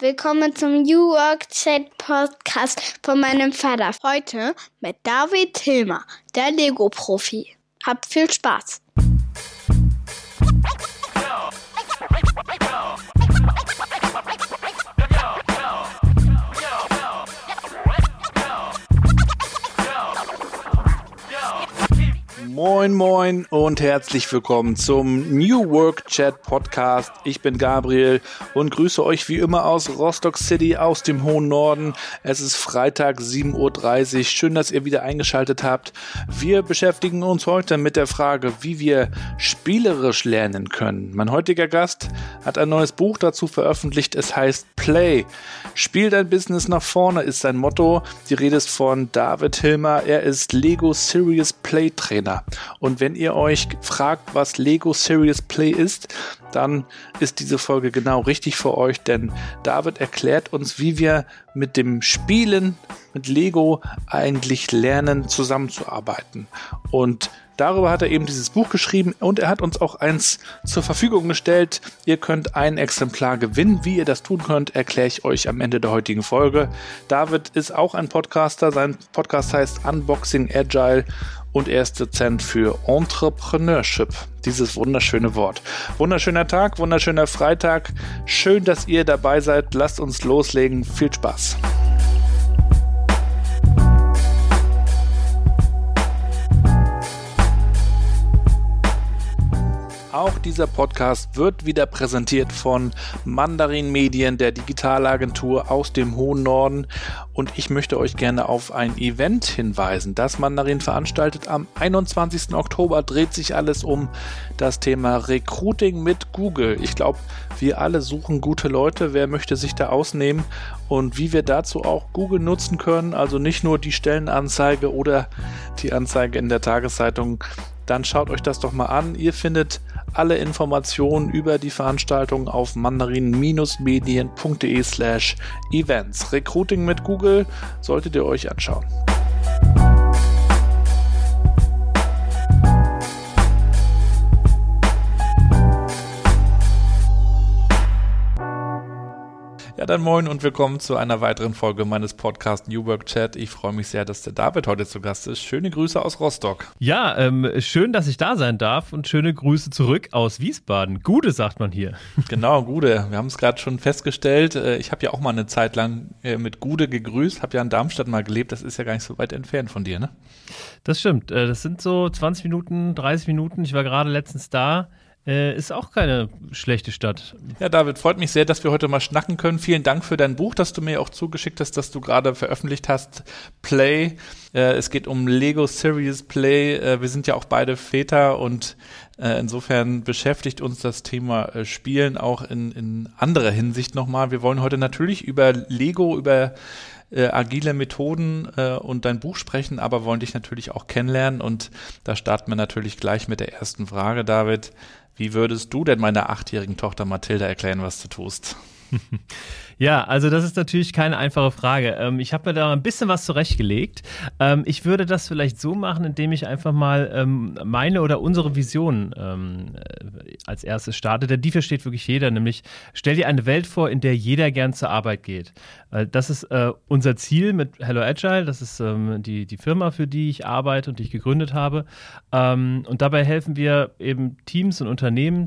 Willkommen zum New Work Chat Podcast von meinem Vater. Heute mit David Hilmer, der Lego-Profi. Habt viel Spaß! Moin, moin und herzlich willkommen zum New Work Chat Podcast. Ich bin Gabriel und grüße euch wie immer aus Rostock City aus dem hohen Norden. Es ist Freitag 7.30 Uhr. Schön, dass ihr wieder eingeschaltet habt. Wir beschäftigen uns heute mit der Frage, wie wir spielerisch lernen können. Mein heutiger Gast hat ein neues Buch dazu veröffentlicht. Es heißt Play. Spiel dein Business nach vorne ist sein Motto. Die Rede ist von David Hilmer. Er ist Lego Serious Play Trainer. Und wenn ihr euch fragt, was Lego Serious Play ist, dann ist diese Folge genau richtig für euch, denn David erklärt uns, wie wir mit dem Spielen mit Lego eigentlich lernen, zusammenzuarbeiten. Und darüber hat er eben dieses Buch geschrieben und er hat uns auch eins zur Verfügung gestellt. Ihr könnt ein Exemplar gewinnen. Wie ihr das tun könnt, erkläre ich euch am Ende der heutigen Folge. David ist auch ein Podcaster. Sein Podcast heißt Unboxing Agile und er ist Dozent für Entrepreneurship. Dieses wunderschöne Wort. Wunderschöner Tag, wunderschöner Freitag. Schön, dass ihr dabei seid. Lasst uns loslegen. Viel Spaß. Auch dieser Podcast wird wieder präsentiert von Mandarin Medien, der Digitalagentur aus dem hohen Norden. Und ich möchte euch gerne auf ein Event hinweisen, das Mandarin veranstaltet. Am 21. Oktober dreht sich alles um das Thema Recruiting mit Google. Ich glaube, wir alle suchen gute Leute. Wer möchte sich da ausnehmen? Und wie wir dazu auch Google nutzen können, also nicht nur die Stellenanzeige oder die Anzeige in der Tageszeitung, dann schaut euch das doch mal an. Ihr findet alle Informationen über die Veranstaltung auf mandarin-medien.de slash events. Recruiting mit Google solltet ihr euch anschauen. Ja, dann moin und willkommen zu einer weiteren Folge meines Podcasts New Work Chat. Ich freue mich sehr, dass der David heute zu Gast ist. Schöne Grüße aus Rostock. Ja, ähm, schön, dass ich da sein darf und schöne Grüße zurück aus Wiesbaden. Gude sagt man hier. Genau, Gude. Wir haben es gerade schon festgestellt. Äh, ich habe ja auch mal eine Zeit lang äh, mit Gude gegrüßt, habe ja in Darmstadt mal gelebt. Das ist ja gar nicht so weit entfernt von dir, ne? Das stimmt. Äh, das sind so 20 Minuten, 30 Minuten. Ich war gerade letztens da. Äh, ist auch keine schlechte Stadt. Ja, David, freut mich sehr, dass wir heute mal schnacken können. Vielen Dank für dein Buch, das du mir auch zugeschickt hast, das du gerade veröffentlicht hast. Play. Äh, es geht um Lego Serious Play. Äh, wir sind ja auch beide Väter und äh, insofern beschäftigt uns das Thema äh, Spielen auch in, in anderer Hinsicht nochmal. Wir wollen heute natürlich über Lego, über äh, agile Methoden äh, und dein Buch sprechen, aber wollen dich natürlich auch kennenlernen. Und da starten wir natürlich gleich mit der ersten Frage, David. Wie würdest du denn meiner achtjährigen Tochter Mathilda erklären, was du tust? Ja, also das ist natürlich keine einfache Frage. Ähm, ich habe mir da ein bisschen was zurechtgelegt. Ähm, ich würde das vielleicht so machen, indem ich einfach mal ähm, meine oder unsere Vision äh, als erstes starte, denn die versteht wirklich jeder, nämlich stell dir eine Welt vor, in der jeder gern zur Arbeit geht. Das ist äh, unser Ziel mit Hello Agile, das ist die, die Firma, für die ich arbeite und die ich gegründet habe. Und dabei helfen wir eben Teams und Unternehmen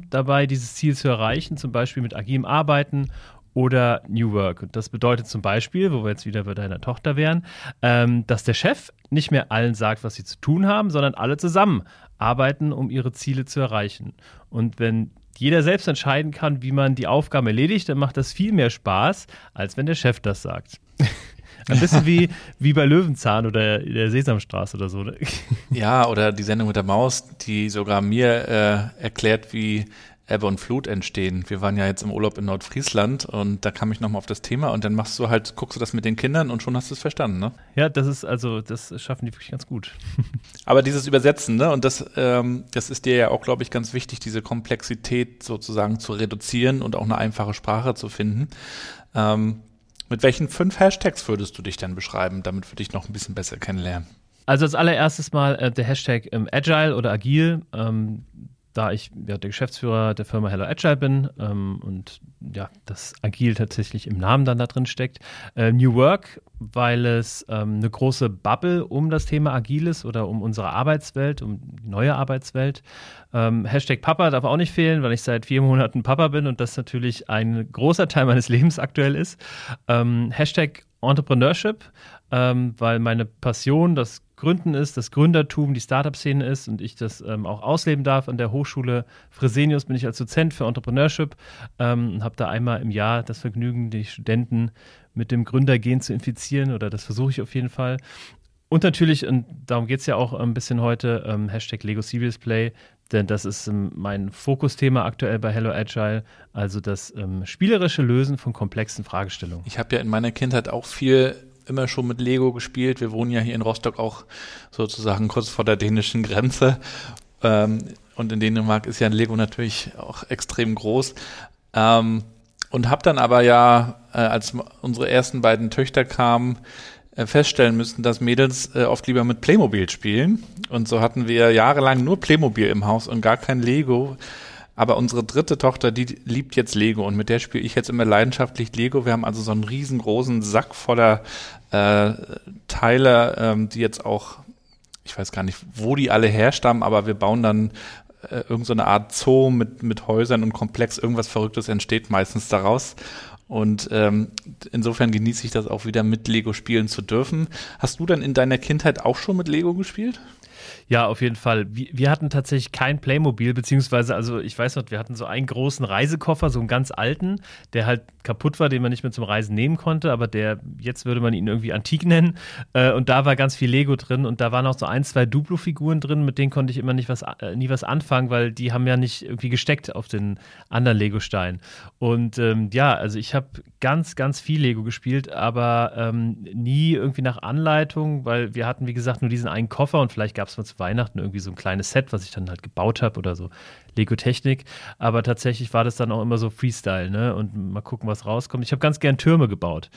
dabei, dieses Ziel zu erreichen, zum Beispiel mit agilem Arbeiten oder New Work. Und das bedeutet zum Beispiel, wo wir jetzt wieder bei deiner Tochter wären, ähm, dass der Chef nicht mehr allen sagt, was sie zu tun haben, sondern alle zusammen arbeiten, um ihre Ziele zu erreichen. Und wenn jeder selbst entscheiden kann, wie man die Aufgaben erledigt, dann macht das viel mehr Spaß, als wenn der Chef das sagt. Ein bisschen wie, wie bei Löwenzahn oder der Sesamstraße oder so. Ne? Ja, oder die Sendung mit der Maus, die sogar mir äh, erklärt, wie Ebbe und Flut entstehen. Wir waren ja jetzt im Urlaub in Nordfriesland und da kam ich nochmal auf das Thema und dann machst du halt, guckst du das mit den Kindern und schon hast du es verstanden, ne? Ja, das ist also, das schaffen die wirklich ganz gut. Aber dieses Übersetzen, ne? Und das, ähm, das ist dir ja auch, glaube ich, ganz wichtig, diese Komplexität sozusagen zu reduzieren und auch eine einfache Sprache zu finden. Ähm, mit welchen fünf Hashtags würdest du dich denn beschreiben, damit wir dich noch ein bisschen besser kennenlernen? Also als allererstes mal äh, der Hashtag ähm, Agile oder Agil. Ähm, da ich ja, der Geschäftsführer der Firma Hello Agile bin ähm, und ja, das Agil tatsächlich im Namen dann da drin steckt. Äh, New Work, weil es ähm, eine große Bubble um das Thema Agil ist oder um unsere Arbeitswelt, um die neue Arbeitswelt. Ähm, Hashtag Papa darf auch nicht fehlen, weil ich seit vier Monaten Papa bin und das natürlich ein großer Teil meines Lebens aktuell ist. Ähm, Hashtag Entrepreneurship, ähm, weil meine Passion, das Gründen ist, das Gründertum, die Startup-Szene ist und ich das ähm, auch ausleben darf. An der Hochschule Fresenius bin ich als Dozent für Entrepreneurship ähm, und habe da einmal im Jahr das Vergnügen, die Studenten mit dem Gründergen zu infizieren oder das versuche ich auf jeden Fall. Und natürlich, und darum geht es ja auch ein bisschen heute, ähm, Hashtag Lego Serious Play, denn das ist ähm, mein Fokusthema aktuell bei Hello Agile, also das ähm, spielerische Lösen von komplexen Fragestellungen. Ich habe ja in meiner Kindheit auch viel immer schon mit Lego gespielt. Wir wohnen ja hier in Rostock auch sozusagen kurz vor der dänischen Grenze. Ähm, und in Dänemark ist ja ein Lego natürlich auch extrem groß. Ähm, und habe dann aber ja, äh, als unsere ersten beiden Töchter kamen, äh, feststellen müssen, dass Mädels äh, oft lieber mit Playmobil spielen. Und so hatten wir jahrelang nur Playmobil im Haus und gar kein Lego. Aber unsere dritte Tochter, die liebt jetzt Lego und mit der spiele ich jetzt immer leidenschaftlich Lego. Wir haben also so einen riesengroßen Sack voller äh, Teile, ähm, die jetzt auch, ich weiß gar nicht, wo die alle herstammen, aber wir bauen dann äh, irgendeine so Art Zoo mit, mit Häusern und Komplex. Irgendwas Verrücktes entsteht meistens daraus. Und ähm, insofern genieße ich das auch wieder mit Lego spielen zu dürfen. Hast du dann in deiner Kindheit auch schon mit Lego gespielt? Ja, auf jeden Fall. Wir, hatten tatsächlich kein Playmobil, beziehungsweise, also ich weiß noch, wir hatten so einen großen Reisekoffer, so einen ganz alten, der halt kaputt war, den man nicht mehr zum Reisen nehmen konnte, aber der, jetzt würde man ihn irgendwie antik nennen. Äh, und da war ganz viel Lego drin und da waren auch so ein, zwei Duplo-Figuren drin, mit denen konnte ich immer nicht was, äh, nie was anfangen, weil die haben ja nicht irgendwie gesteckt auf den anderen Lego-Stein. Und ähm, ja, also ich habe ganz, ganz viel Lego gespielt, aber ähm, nie irgendwie nach Anleitung, weil wir hatten, wie gesagt, nur diesen einen Koffer und vielleicht gab es mal zu Weihnachten irgendwie so ein kleines Set, was ich dann halt gebaut habe oder so Lego-Technik. Aber tatsächlich war das dann auch immer so Freestyle, ne? Und mal gucken, was rauskommt. Ich habe ganz gern Türme gebaut,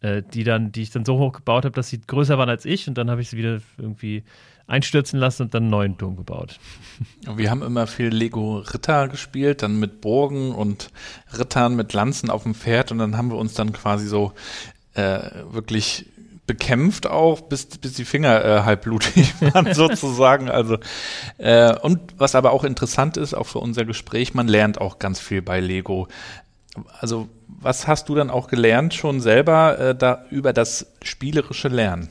äh, die dann, die ich dann so hoch gebaut habe, dass sie größer waren als ich und dann habe ich sie wieder irgendwie einstürzen lassen und dann einen neuen Turm gebaut. Wir haben immer viel Lego Ritter gespielt, dann mit Burgen und Rittern mit Lanzen auf dem Pferd und dann haben wir uns dann quasi so äh, wirklich bekämpft auch, bis, bis die Finger äh, halb blutig waren sozusagen. Also äh, und was aber auch interessant ist, auch für unser Gespräch, man lernt auch ganz viel bei Lego. Also was hast du dann auch gelernt schon selber äh, da über das spielerische Lernen?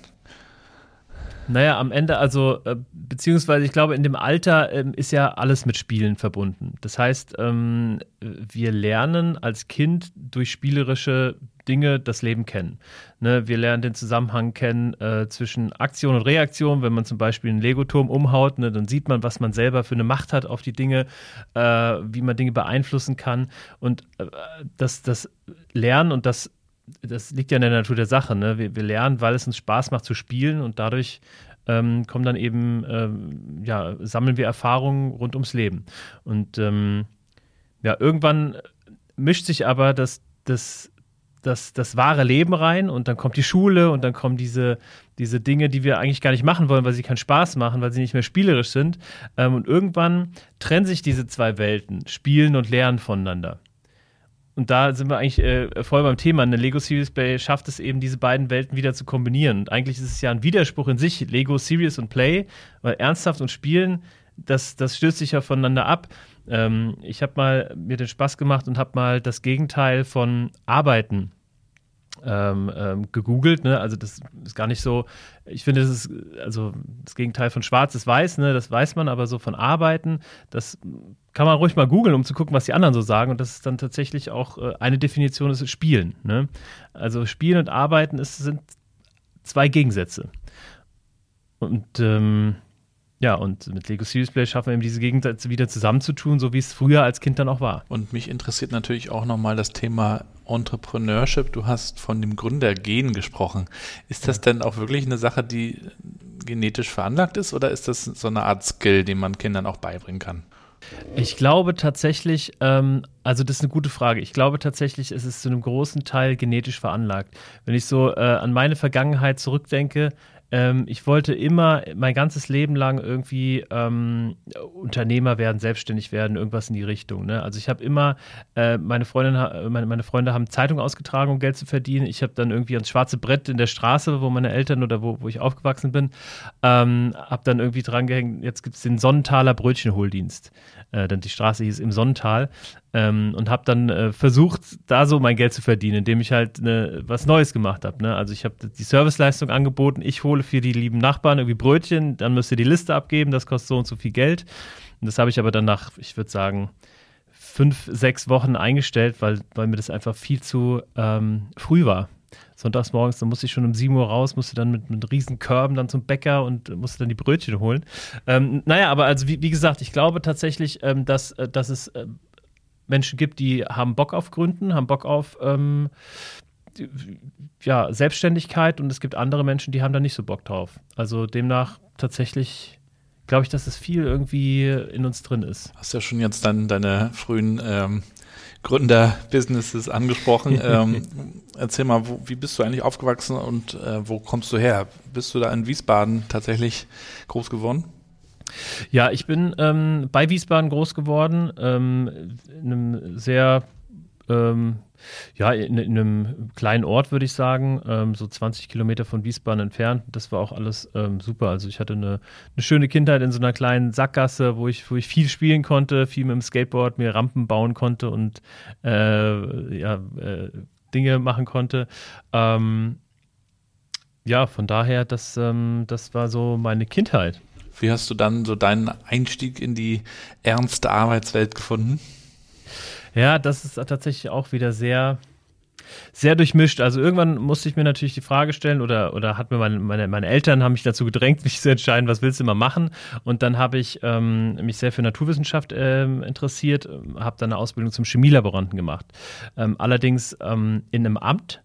Naja, am Ende, also, äh, beziehungsweise ich glaube, in dem Alter ähm, ist ja alles mit Spielen verbunden. Das heißt, ähm, wir lernen als Kind durch spielerische Dinge das Leben kennen. Ne, wir lernen den Zusammenhang kennen äh, zwischen Aktion und Reaktion. Wenn man zum Beispiel einen Legoturm umhaut, ne, dann sieht man, was man selber für eine Macht hat auf die Dinge, äh, wie man Dinge beeinflussen kann. Und äh, das, das Lernen und das, das liegt ja in der Natur der Sache. Ne? Wir, wir lernen, weil es uns Spaß macht zu spielen und dadurch ähm, kommen dann eben, ähm, ja, sammeln wir Erfahrungen rund ums Leben. Und ähm, ja, irgendwann mischt sich aber das, das das, das wahre Leben rein und dann kommt die Schule und dann kommen diese, diese Dinge, die wir eigentlich gar nicht machen wollen, weil sie keinen Spaß machen, weil sie nicht mehr spielerisch sind. Ähm, und irgendwann trennen sich diese zwei Welten, Spielen und Lernen voneinander. Und da sind wir eigentlich äh, voll beim Thema. Eine Lego Serious Play schafft es eben, diese beiden Welten wieder zu kombinieren. Und eigentlich ist es ja ein Widerspruch in sich, Lego Serious und Play, weil ernsthaft und Spielen, das, das stößt sich ja voneinander ab. Ähm, ich habe mal mir den Spaß gemacht und habe mal das Gegenteil von Arbeiten ähm, ähm, gegoogelt. Ne? Also das ist gar nicht so. Ich finde, das ist also das Gegenteil von Schwarz ist Weiß. Ne? Das weiß man, aber so von Arbeiten, das kann man ruhig mal googeln, um zu gucken, was die anderen so sagen. Und das ist dann tatsächlich auch äh, eine Definition ist Spielen. Ne? Also Spielen und Arbeiten ist, sind zwei Gegensätze. Und ähm, ja, und mit Lego Serious Play schaffen wir eben diese Gegensätze wieder zusammenzutun, so wie es früher als Kind dann auch war. Und mich interessiert natürlich auch nochmal das Thema Entrepreneurship. Du hast von dem Gründergen gesprochen. Ist das denn auch wirklich eine Sache, die genetisch veranlagt ist oder ist das so eine Art Skill, den man Kindern auch beibringen kann? Ich glaube tatsächlich, ähm, also das ist eine gute Frage. Ich glaube tatsächlich, es ist zu einem großen Teil genetisch veranlagt. Wenn ich so äh, an meine Vergangenheit zurückdenke, ähm, ich wollte immer mein ganzes Leben lang irgendwie ähm, Unternehmer werden, selbstständig werden, irgendwas in die Richtung. Ne? Also ich habe immer, äh, meine, Freundin, meine, meine Freunde haben Zeitung ausgetragen, um Geld zu verdienen. Ich habe dann irgendwie ans schwarze Brett in der Straße, wo meine Eltern oder wo, wo ich aufgewachsen bin, ähm, habe dann irgendwie dran gehängt, jetzt gibt es den Sonnentaler Brötchenholdienst. Äh, denn die Straße hieß im Sonnental. Ähm, und habe dann äh, versucht, da so mein Geld zu verdienen, indem ich halt ne, was Neues gemacht habe. Ne? Also ich habe die Serviceleistung angeboten, ich hole für die lieben Nachbarn irgendwie Brötchen, dann müsst ihr die Liste abgeben, das kostet so und so viel Geld. Und das habe ich aber dann nach, ich würde sagen, fünf, sechs Wochen eingestellt, weil, weil mir das einfach viel zu ähm, früh war. Sonntags morgens, dann musste ich schon um 7 Uhr raus, musste dann mit, mit riesen Körben dann zum Bäcker und musste dann die Brötchen holen. Ähm, naja, aber also wie, wie, gesagt, ich glaube tatsächlich, ähm, dass, äh, dass es äh, Menschen gibt, die haben Bock auf Gründen, haben Bock auf ähm, ja, Selbstständigkeit und es gibt andere Menschen, die haben da nicht so Bock drauf. Also demnach tatsächlich glaube ich, dass es viel irgendwie in uns drin ist. Hast ja schon jetzt dann deine frühen ähm, Gründer-Businesses angesprochen. ähm, erzähl mal, wo, wie bist du eigentlich aufgewachsen und äh, wo kommst du her? Bist du da in Wiesbaden tatsächlich groß geworden? Ja, ich bin ähm, bei Wiesbaden groß geworden, ähm, in einem sehr ähm, ja, in, in, einem kleinen Ort, würde ich sagen, ähm, so 20 Kilometer von Wiesbaden entfernt. Das war auch alles ähm, super. Also ich hatte eine, eine, schöne Kindheit in so einer kleinen Sackgasse, wo ich, wo ich viel spielen konnte, viel mit dem Skateboard, mir Rampen bauen konnte und äh, ja, äh, Dinge machen konnte. Ähm, ja, von daher, das, ähm, das war so meine Kindheit. Wie hast du dann so deinen Einstieg in die ernste Arbeitswelt gefunden? Ja, das ist tatsächlich auch wieder sehr, sehr durchmischt. Also irgendwann musste ich mir natürlich die Frage stellen oder, oder hat mir meine, meine, meine Eltern haben mich dazu gedrängt, mich zu entscheiden, was willst du immer machen. Und dann habe ich ähm, mich sehr für Naturwissenschaft ähm, interessiert, habe dann eine Ausbildung zum Chemielaboranten gemacht. Ähm, allerdings ähm, in einem Amt.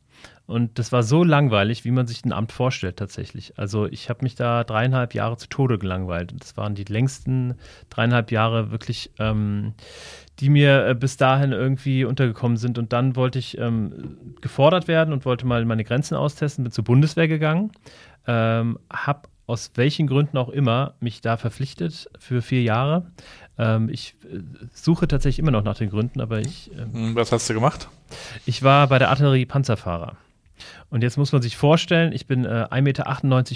Und das war so langweilig, wie man sich ein Amt vorstellt tatsächlich. Also ich habe mich da dreieinhalb Jahre zu Tode gelangweilt. Das waren die längsten dreieinhalb Jahre wirklich ähm, die mir äh, bis dahin irgendwie untergekommen sind. Und dann wollte ich ähm, gefordert werden und wollte mal meine Grenzen austesten, bin zur Bundeswehr gegangen, ähm, habe aus welchen Gründen auch immer mich da verpflichtet für vier Jahre. Ähm, ich äh, suche tatsächlich immer noch nach den Gründen, aber ich. Ähm, Was hast du gemacht? Ich war bei der Artillerie Panzerfahrer. Und jetzt muss man sich vorstellen, ich bin äh, 1,98 Meter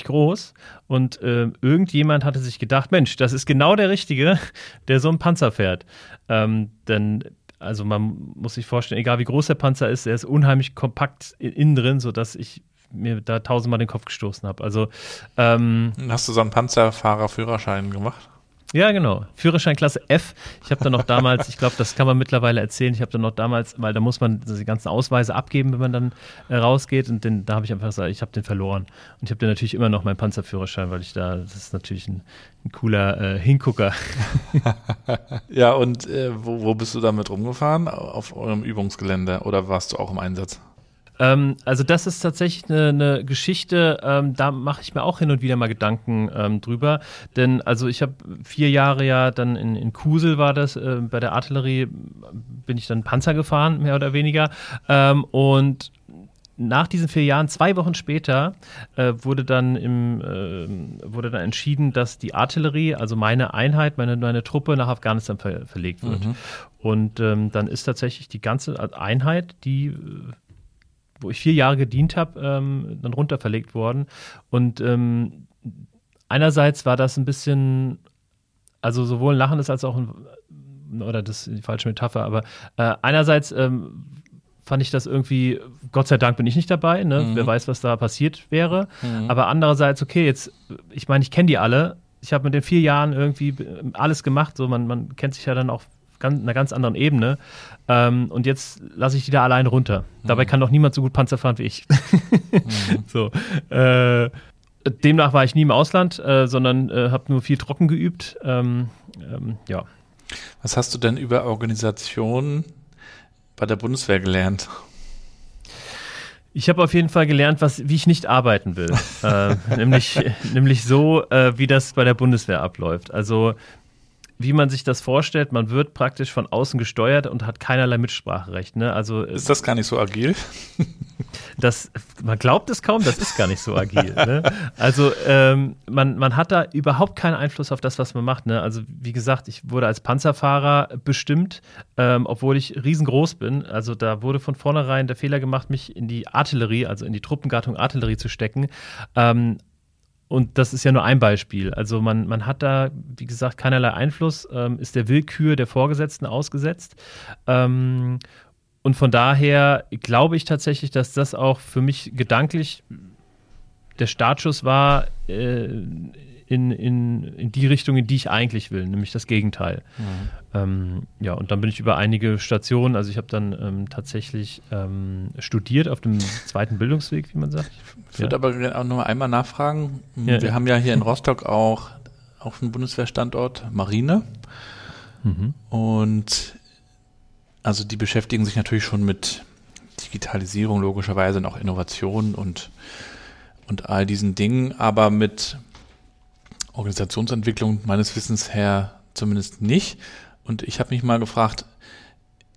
groß und äh, irgendjemand hatte sich gedacht, Mensch, das ist genau der Richtige, der so einen Panzer fährt. Ähm, denn also man muss sich vorstellen, egal wie groß der Panzer ist, er ist unheimlich kompakt innen drin, sodass ich mir da tausendmal den Kopf gestoßen habe. Also ähm, hast du so einen Panzerfahrerführerschein gemacht? Ja, genau. Führerschein Klasse F. Ich habe dann noch damals, ich glaube, das kann man mittlerweile erzählen, ich habe dann noch damals, weil da muss man die ganzen Ausweise abgeben, wenn man dann äh, rausgeht. Und den, da habe ich einfach gesagt, ich habe den verloren. Und ich habe dann natürlich immer noch meinen Panzerführerschein, weil ich da, das ist natürlich ein, ein cooler äh, Hingucker. ja, und äh, wo, wo bist du damit rumgefahren? Auf eurem Übungsgelände oder warst du auch im Einsatz? Ähm, also das ist tatsächlich eine, eine Geschichte, ähm, da mache ich mir auch hin und wieder mal Gedanken ähm, drüber. Denn also ich habe vier Jahre ja dann in, in Kusel war das, äh, bei der Artillerie bin ich dann Panzer gefahren, mehr oder weniger. Ähm, und nach diesen vier Jahren, zwei Wochen später, äh, wurde, dann im, äh, wurde dann entschieden, dass die Artillerie, also meine Einheit, meine, meine Truppe nach Afghanistan ver verlegt wird. Mhm. Und ähm, dann ist tatsächlich die ganze Einheit, die äh, wo ich vier Jahre gedient habe, ähm, dann runterverlegt worden. Und ähm, einerseits war das ein bisschen, also sowohl ein lachendes als auch ein, oder das ist die falsche Metapher, aber äh, einerseits ähm, fand ich das irgendwie, Gott sei Dank bin ich nicht dabei, ne? Mhm. wer weiß, was da passiert wäre. Mhm. Aber andererseits, okay, jetzt, ich meine, ich kenne die alle. Ich habe mit den vier Jahren irgendwie alles gemacht, so man, man kennt sich ja dann auch ganz, einer ganz anderen Ebene. Ähm, und jetzt lasse ich die da allein runter. Mhm. Dabei kann doch niemand so gut Panzer fahren wie ich. mhm. So. Äh, demnach war ich nie im Ausland, äh, sondern äh, habe nur viel trocken geübt. Ähm, ähm, ja. Was hast du denn über Organisation bei der Bundeswehr gelernt? Ich habe auf jeden Fall gelernt, was, wie ich nicht arbeiten will. äh, nämlich, nämlich so, äh, wie das bei der Bundeswehr abläuft. Also wie man sich das vorstellt. Man wird praktisch von außen gesteuert und hat keinerlei Mitspracherecht. Ne? Also, ist das gar nicht so agil? Das man glaubt es kaum, das ist gar nicht so agil. Ne? Also ähm, man, man hat da überhaupt keinen Einfluss auf das, was man macht. Ne? Also wie gesagt, ich wurde als Panzerfahrer bestimmt, ähm, obwohl ich riesengroß bin. Also da wurde von vornherein der Fehler gemacht, mich in die Artillerie, also in die Truppengattung Artillerie zu stecken. Ähm, und das ist ja nur ein Beispiel. Also man, man hat da, wie gesagt, keinerlei Einfluss, ähm, ist der Willkür der Vorgesetzten ausgesetzt. Ähm, und von daher glaube ich tatsächlich, dass das auch für mich gedanklich der Startschuss war äh, in, in, in die Richtung, in die ich eigentlich will, nämlich das Gegenteil. Mhm. Ähm, ja, und dann bin ich über einige Stationen, also ich habe dann ähm, tatsächlich ähm, studiert auf dem zweiten Bildungsweg, wie man sagt. Ich würde ja. aber auch noch einmal nachfragen. Ja, Wir ja. haben ja hier in Rostock auch, auch einen Bundeswehrstandort Marine. Mhm. Und also die beschäftigen sich natürlich schon mit Digitalisierung logischerweise und auch Innovation und, und all diesen Dingen, aber mit Organisationsentwicklung meines Wissens her zumindest nicht. Und ich habe mich mal gefragt,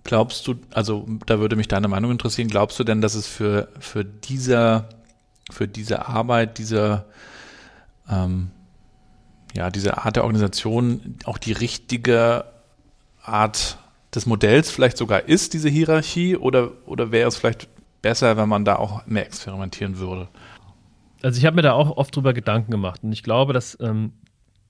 glaubst du, also da würde mich deine Meinung interessieren, glaubst du denn, dass es für, für dieser, für diese Arbeit, dieser, ähm, ja, diese Art der Organisation auch die richtige Art des Modells vielleicht sogar ist, diese Hierarchie, oder, oder wäre es vielleicht besser, wenn man da auch mehr experimentieren würde? Also ich habe mir da auch oft drüber Gedanken gemacht und ich glaube, dass ähm,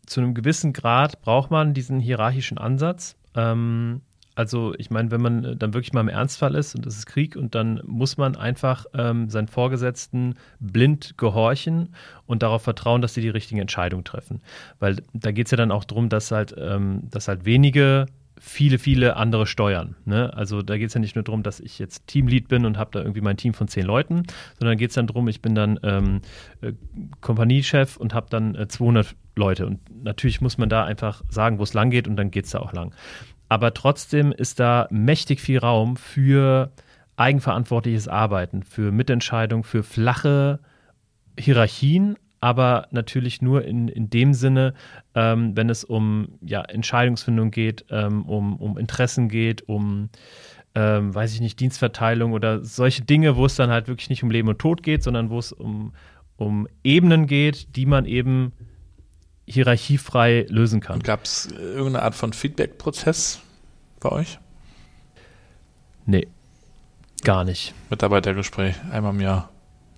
zu einem gewissen Grad braucht man diesen hierarchischen Ansatz. Ähm, also ich meine, wenn man dann wirklich mal im Ernstfall ist und es ist Krieg und dann muss man einfach ähm, seinen Vorgesetzten blind gehorchen und darauf vertrauen, dass sie die richtigen Entscheidungen treffen. Weil da geht es ja dann auch darum, dass halt, ähm, dass halt wenige viele, viele andere steuern. Ne? Also da geht es ja nicht nur darum, dass ich jetzt Teamlead bin und habe da irgendwie mein Team von zehn Leuten, sondern geht es dann darum, ich bin dann ähm, äh, Kompaniechef und habe dann äh, 200 Leute. Und natürlich muss man da einfach sagen, wo es lang geht und dann geht es da auch lang. Aber trotzdem ist da mächtig viel Raum für eigenverantwortliches Arbeiten, für Mitentscheidung, für flache Hierarchien, aber natürlich nur in, in dem Sinne, ähm, wenn es um ja, Entscheidungsfindung geht, ähm, um, um Interessen geht, um, ähm, weiß ich nicht, Dienstverteilung oder solche Dinge, wo es dann halt wirklich nicht um Leben und Tod geht, sondern wo es um, um Ebenen geht, die man eben hierarchiefrei lösen kann. Gab es irgendeine Art von Feedback-Prozess bei euch? Nee, gar nicht. Mitarbeitergespräch, einmal im Jahr?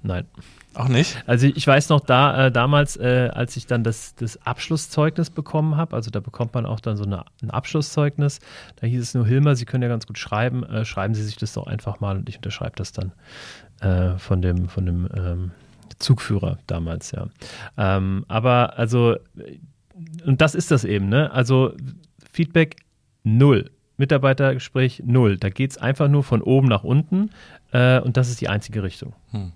Nein. Auch nicht? Also ich weiß noch da, äh, damals, äh, als ich dann das, das Abschlusszeugnis bekommen habe, also da bekommt man auch dann so eine, ein Abschlusszeugnis, da hieß es nur, Hilmer, Sie können ja ganz gut schreiben, äh, schreiben Sie sich das doch einfach mal und ich unterschreibe das dann äh, von dem, von dem ähm, Zugführer damals, ja. Ähm, aber also, und das ist das eben, ne? Also Feedback null. Mitarbeitergespräch null. Da geht es einfach nur von oben nach unten äh, und das ist die einzige Richtung. Hm.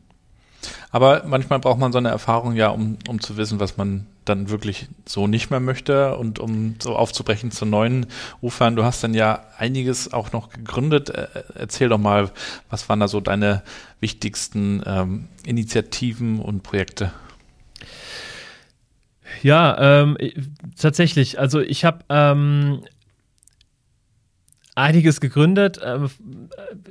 Aber manchmal braucht man so eine Erfahrung ja, um, um zu wissen, was man dann wirklich so nicht mehr möchte und um so aufzubrechen zu neuen Ufern. Du hast dann ja einiges auch noch gegründet. Äh, erzähl doch mal, was waren da so deine wichtigsten ähm, Initiativen und Projekte? Ja, ähm, tatsächlich. Also ich habe ähm, einiges gegründet. Ähm,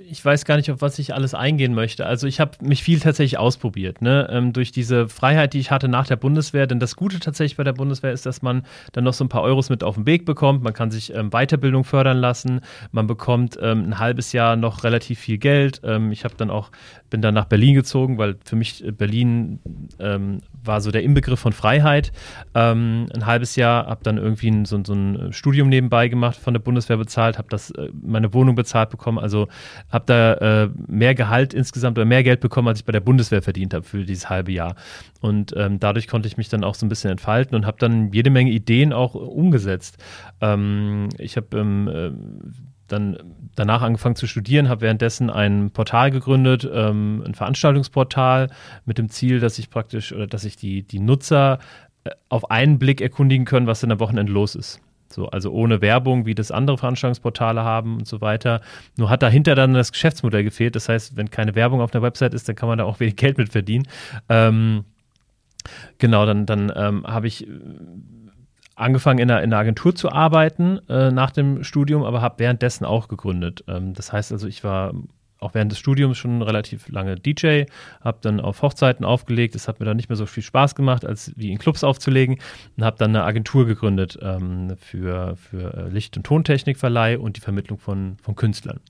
ich weiß gar nicht, auf was ich alles eingehen möchte. Also ich habe mich viel tatsächlich ausprobiert, ne? Ähm, durch diese Freiheit, die ich hatte nach der Bundeswehr. Denn das Gute tatsächlich bei der Bundeswehr ist, dass man dann noch so ein paar Euros mit auf den Weg bekommt. Man kann sich ähm, Weiterbildung fördern lassen. Man bekommt ein halbes Jahr noch relativ viel Geld. ich habe dann auch bin dann nach Berlin gezogen, weil für mich äh, Berlin war so der Inbegriff von Freiheit. Ähm, ein halbes Jahr, habe dann irgendwie so, so, ein Studium nebenbei gemacht, von der Bundeswehr bezahlt, habe das äh, meine Wohnung bezahlt bekommen, also habe da äh, mehr Gehalt insgesamt oder mehr Geld bekommen, als ich bei der Bundeswehr verdient habe für dieses halbe Jahr. Und ähm, dadurch konnte ich mich dann auch so ein bisschen entfalten und habe dann jede Menge Ideen auch umgesetzt. Ähm, ich habe äh, dann danach angefangen zu studieren, habe währenddessen ein Portal gegründet, ähm, ein Veranstaltungsportal mit dem Ziel, dass ich praktisch oder dass ich die, die Nutzer äh, auf einen Blick erkundigen können, was in der Wochenende los ist. So, also ohne Werbung, wie das andere Veranstaltungsportale haben und so weiter. Nur hat dahinter dann das Geschäftsmodell gefehlt. Das heißt, wenn keine Werbung auf der Website ist, dann kann man da auch wenig Geld mit verdienen. Ähm, genau, dann, dann ähm, habe ich angefangen in einer, in einer Agentur zu arbeiten äh, nach dem Studium, aber habe währenddessen auch gegründet. Ähm, das heißt also, ich war auch während des Studiums schon relativ lange DJ, habe dann auf Hochzeiten aufgelegt. Es hat mir dann nicht mehr so viel Spaß gemacht, als wie in Clubs aufzulegen und habe dann eine Agentur gegründet ähm, für, für äh, Licht- und Tontechnikverleih und die Vermittlung von, von Künstlern.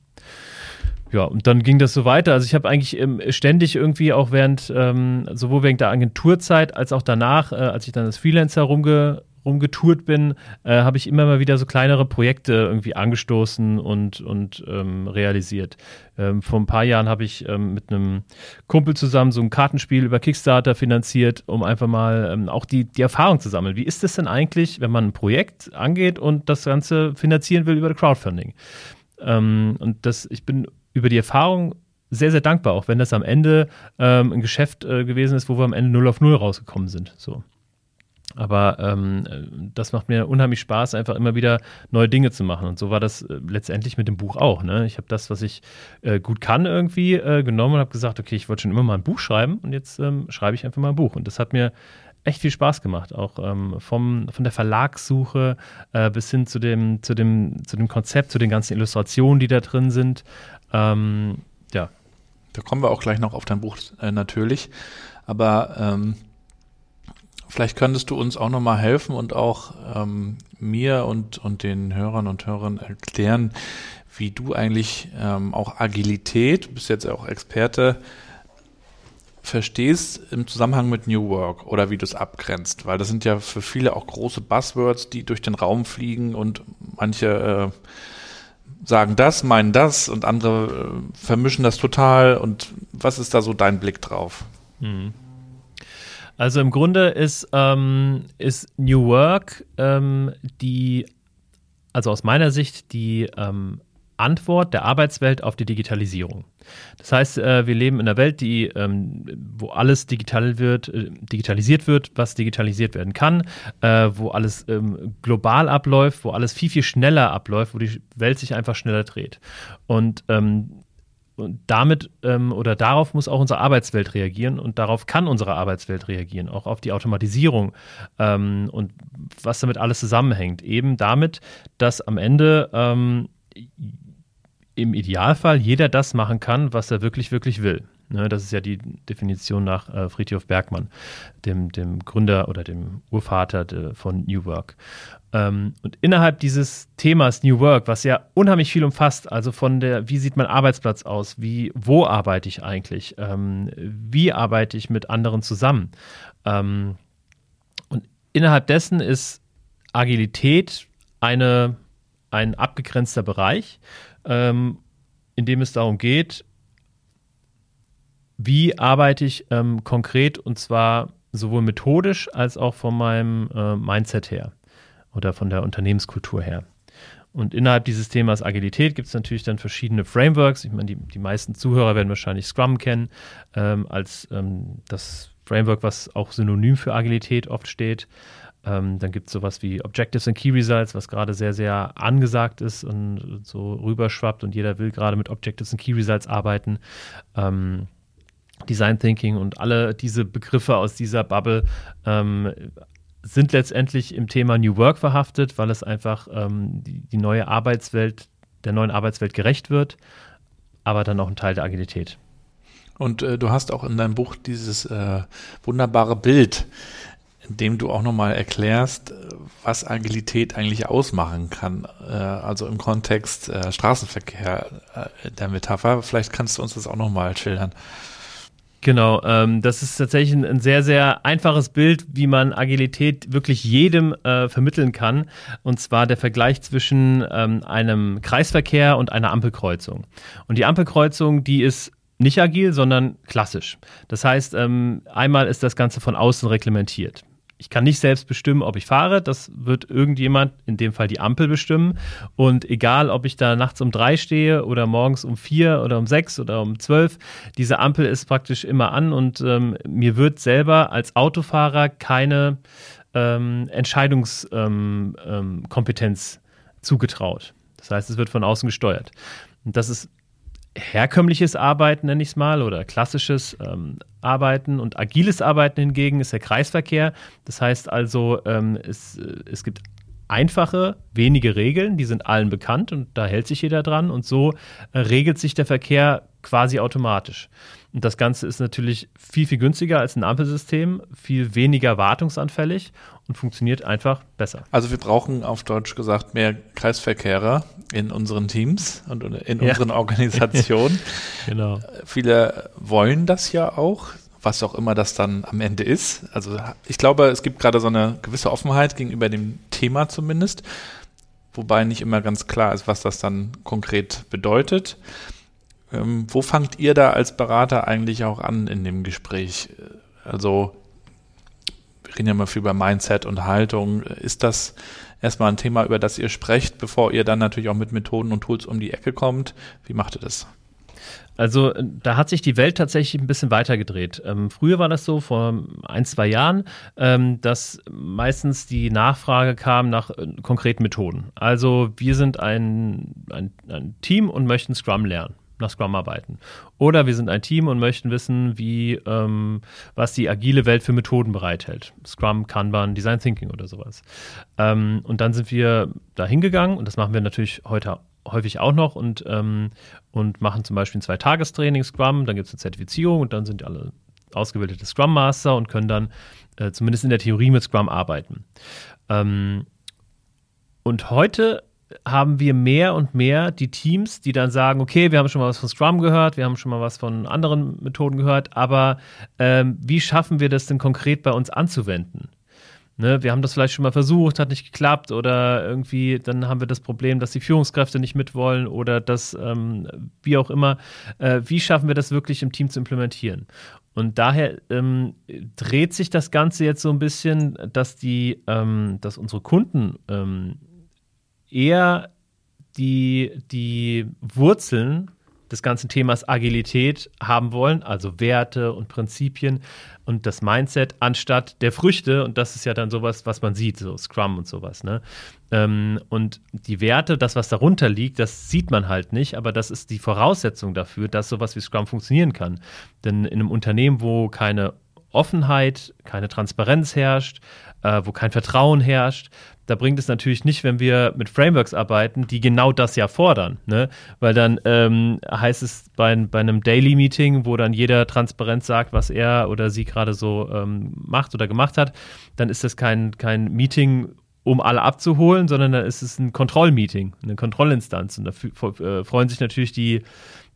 Ja, und dann ging das so weiter. Also ich habe eigentlich ähm, ständig irgendwie auch während, ähm, sowohl während der Agenturzeit als auch danach, äh, als ich dann als Freelancer rumge rumgetourt bin, äh, habe ich immer mal wieder so kleinere Projekte irgendwie angestoßen und, und ähm, realisiert. Ähm, vor ein paar Jahren habe ich ähm, mit einem Kumpel zusammen so ein Kartenspiel über Kickstarter finanziert, um einfach mal ähm, auch die, die Erfahrung zu sammeln. Wie ist es denn eigentlich, wenn man ein Projekt angeht und das Ganze finanzieren will über Crowdfunding? Ähm, und das, ich bin über die Erfahrung sehr, sehr dankbar, auch wenn das am Ende ähm, ein Geschäft äh, gewesen ist, wo wir am Ende null auf null rausgekommen sind. So. Aber ähm, das macht mir unheimlich Spaß, einfach immer wieder neue Dinge zu machen. Und so war das äh, letztendlich mit dem Buch auch. Ne? Ich habe das, was ich äh, gut kann, irgendwie äh, genommen und habe gesagt, okay, ich wollte schon immer mal ein Buch schreiben und jetzt ähm, schreibe ich einfach mal ein Buch. Und das hat mir echt viel Spaß gemacht, auch ähm, vom, von der Verlagssuche äh, bis hin zu dem, zu, dem, zu dem Konzept, zu den ganzen Illustrationen, die da drin sind. Ähm, ja. Da kommen wir auch gleich noch auf dein Buch äh, natürlich. Aber ähm, Vielleicht könntest du uns auch nochmal helfen und auch ähm, mir und, und den Hörern und Hörern erklären, wie du eigentlich ähm, auch Agilität, du bist jetzt auch Experte, verstehst im Zusammenhang mit New Work oder wie du es abgrenzt, weil das sind ja für viele auch große Buzzwords, die durch den Raum fliegen und manche äh, sagen das, meinen das und andere äh, vermischen das total und was ist da so dein Blick drauf? Mhm. Also im Grunde ist, ähm, ist New Work ähm, die, also aus meiner Sicht, die ähm, Antwort der Arbeitswelt auf die Digitalisierung. Das heißt, äh, wir leben in einer Welt, die, ähm, wo alles digital wird, äh, digitalisiert wird, was digitalisiert werden kann, äh, wo alles ähm, global abläuft, wo alles viel, viel schneller abläuft, wo die Welt sich einfach schneller dreht. Und ähm, und damit ähm, oder darauf muss auch unsere Arbeitswelt reagieren und darauf kann unsere Arbeitswelt reagieren, auch auf die Automatisierung ähm, und was damit alles zusammenhängt. Eben damit, dass am Ende ähm, im Idealfall jeder das machen kann, was er wirklich, wirklich will. Ne, das ist ja die Definition nach äh, Friedhof Bergmann, dem, dem Gründer oder dem Urvater de, von New Work. Ähm, und innerhalb dieses Themas New Work, was ja unheimlich viel umfasst, also von der, wie sieht mein Arbeitsplatz aus, wie, wo arbeite ich eigentlich, ähm, wie arbeite ich mit anderen zusammen. Ähm, und innerhalb dessen ist Agilität eine, ein abgegrenzter Bereich, ähm, in dem es darum geht, wie arbeite ich ähm, konkret und zwar sowohl methodisch als auch von meinem äh, Mindset her oder von der Unternehmenskultur her. Und innerhalb dieses Themas Agilität gibt es natürlich dann verschiedene Frameworks. Ich meine, die, die meisten Zuhörer werden wahrscheinlich Scrum kennen, ähm, als ähm, das Framework, was auch synonym für Agilität oft steht. Ähm, dann gibt es sowas wie Objectives and Key Results, was gerade sehr, sehr angesagt ist und so rüberschwappt und jeder will gerade mit Objectives and Key Results arbeiten. Ähm, Design Thinking und alle diese Begriffe aus dieser Bubble ähm, sind letztendlich im Thema New Work verhaftet, weil es einfach ähm, die, die, neue Arbeitswelt, der neuen Arbeitswelt gerecht wird, aber dann auch ein Teil der Agilität. Und äh, du hast auch in deinem Buch dieses äh, wunderbare Bild, in dem du auch nochmal erklärst, was Agilität eigentlich ausmachen kann. Äh, also im Kontext äh, Straßenverkehr äh, der Metapher. Vielleicht kannst du uns das auch nochmal schildern. Genau, ähm, das ist tatsächlich ein, ein, sehr, sehr einfaches Bild, wie man Agilität wirklich jedem äh, vermitteln kann. Und zwar der Vergleich zwischen ähm, einem Kreisverkehr und einer Ampelkreuzung. Und die Ampelkreuzung, die ist nicht agil, sondern klassisch. Das heißt, ähm, einmal ist das Ganze von außen reglementiert ich kann nicht selbst bestimmen, ob ich fahre. Das wird irgendjemand, in dem Fall die Ampel, bestimmen. Und egal, ob ich da nachts um drei stehe oder morgens um vier oder um sechs oder um zwölf, diese Ampel ist praktisch immer an und ähm, mir wird selber als Autofahrer keine ähm, Entscheidungskompetenz ähm, ähm zugetraut. Das heißt, es wird von außen gesteuert. Und das ist herkömmliches Arbeiten, nenne ich es mal, oder klassisches ähm, Arbeiten und agiles Arbeiten hingegen ist der Kreisverkehr. Das heißt also, ähm, es, äh, es gibt einfache, wenige Regeln, die sind allen bekannt und da hält sich jeder dran und so äh, regelt sich der Verkehr quasi automatisch. Und das Ganze ist natürlich viel, viel günstiger als ein Ampelsystem, viel weniger wartungsanfällig und funktioniert einfach besser. Also wir brauchen auf Deutsch gesagt mehr Kreisverkehrer in unseren Teams und in ja. unseren Organisationen. genau. Viele wollen das ja auch, was auch immer das dann am Ende ist. Also ich glaube, es gibt gerade so eine gewisse Offenheit gegenüber dem Thema zumindest, wobei nicht immer ganz klar ist, was das dann konkret bedeutet. Ähm, wo fangt ihr da als Berater eigentlich auch an in dem Gespräch? Also, wir reden ja mal viel über Mindset und Haltung. Ist das erstmal ein Thema, über das ihr sprecht, bevor ihr dann natürlich auch mit Methoden und Tools um die Ecke kommt? Wie macht ihr das? Also da hat sich die Welt tatsächlich ein bisschen weitergedreht. Ähm, früher war das so, vor ein, zwei Jahren, ähm, dass meistens die Nachfrage kam nach äh, konkreten Methoden. Also wir sind ein, ein, ein Team und möchten Scrum lernen nach Scrum arbeiten. Oder wir sind ein Team und möchten wissen, wie, ähm, was die agile Welt für Methoden bereithält. Scrum, Kanban, Design Thinking oder sowas. Ähm, und dann sind wir da hingegangen und das machen wir natürlich heute häufig auch noch und, ähm, und machen zum Beispiel ein Zwei-Tagestraining Scrum, dann gibt es eine Zertifizierung und dann sind alle ausgebildete Scrum Master und können dann äh, zumindest in der Theorie mit Scrum arbeiten. Ähm, und heute haben wir mehr und mehr die Teams, die dann sagen, okay, wir haben schon mal was von Scrum gehört, wir haben schon mal was von anderen Methoden gehört, aber ähm, wie schaffen wir das denn konkret bei uns anzuwenden? Ne, wir haben das vielleicht schon mal versucht, hat nicht geklappt oder irgendwie, dann haben wir das Problem, dass die Führungskräfte nicht mitwollen oder dass, ähm, wie auch immer, äh, wie schaffen wir das wirklich im Team zu implementieren? Und daher ähm, dreht sich das Ganze jetzt so ein bisschen, dass die, ähm, dass unsere Kunden ähm, eher die, die Wurzeln des ganzen Themas Agilität haben wollen, also Werte und Prinzipien und das Mindset, anstatt der Früchte. Und das ist ja dann sowas, was man sieht, so Scrum und sowas. Ne? Ähm, und die Werte, das, was darunter liegt, das sieht man halt nicht, aber das ist die Voraussetzung dafür, dass sowas wie Scrum funktionieren kann. Denn in einem Unternehmen, wo keine Offenheit, keine Transparenz herrscht, äh, wo kein Vertrauen herrscht, da bringt es natürlich nicht, wenn wir mit Frameworks arbeiten, die genau das ja fordern. Ne? Weil dann ähm, heißt es bei, bei einem Daily Meeting, wo dann jeder transparent sagt, was er oder sie gerade so ähm, macht oder gemacht hat, dann ist das kein, kein Meeting, um alle abzuholen, sondern dann ist es ein Kontrollmeeting, eine Kontrollinstanz. Und da äh, freuen sich natürlich die,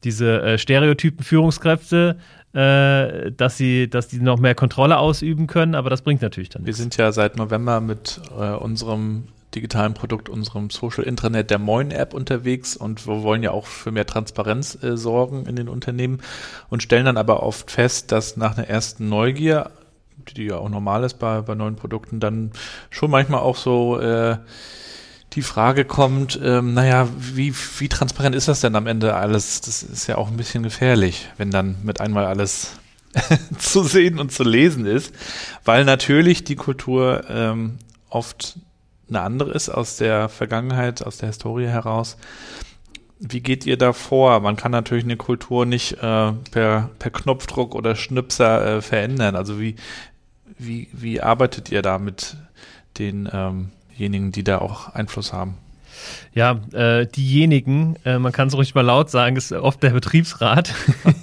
diese äh, Stereotypen Führungskräfte, äh, dass sie, dass die noch mehr Kontrolle ausüben können, aber das bringt natürlich dann nichts. Wir sind ja seit November mit äh, unserem digitalen Produkt, unserem Social Intranet der Moin App unterwegs und wir wollen ja auch für mehr Transparenz äh, sorgen in den Unternehmen und stellen dann aber oft fest, dass nach einer ersten Neugier, die ja auch normal ist bei, bei neuen Produkten, dann schon manchmal auch so äh, die Frage kommt, ähm, naja, wie, wie transparent ist das denn am Ende alles? Das ist ja auch ein bisschen gefährlich, wenn dann mit einmal alles zu sehen und zu lesen ist, weil natürlich die Kultur ähm, oft eine andere ist aus der Vergangenheit, aus der Historie heraus. Wie geht ihr da vor? Man kann natürlich eine Kultur nicht äh, per, per Knopfdruck oder Schnipser äh, verändern. Also wie, wie, wie arbeitet ihr da mit den ähm, diejenigen, die da auch Einfluss haben. Ja, äh, diejenigen, äh, man kann es ruhig mal laut sagen, ist oft der Betriebsrat,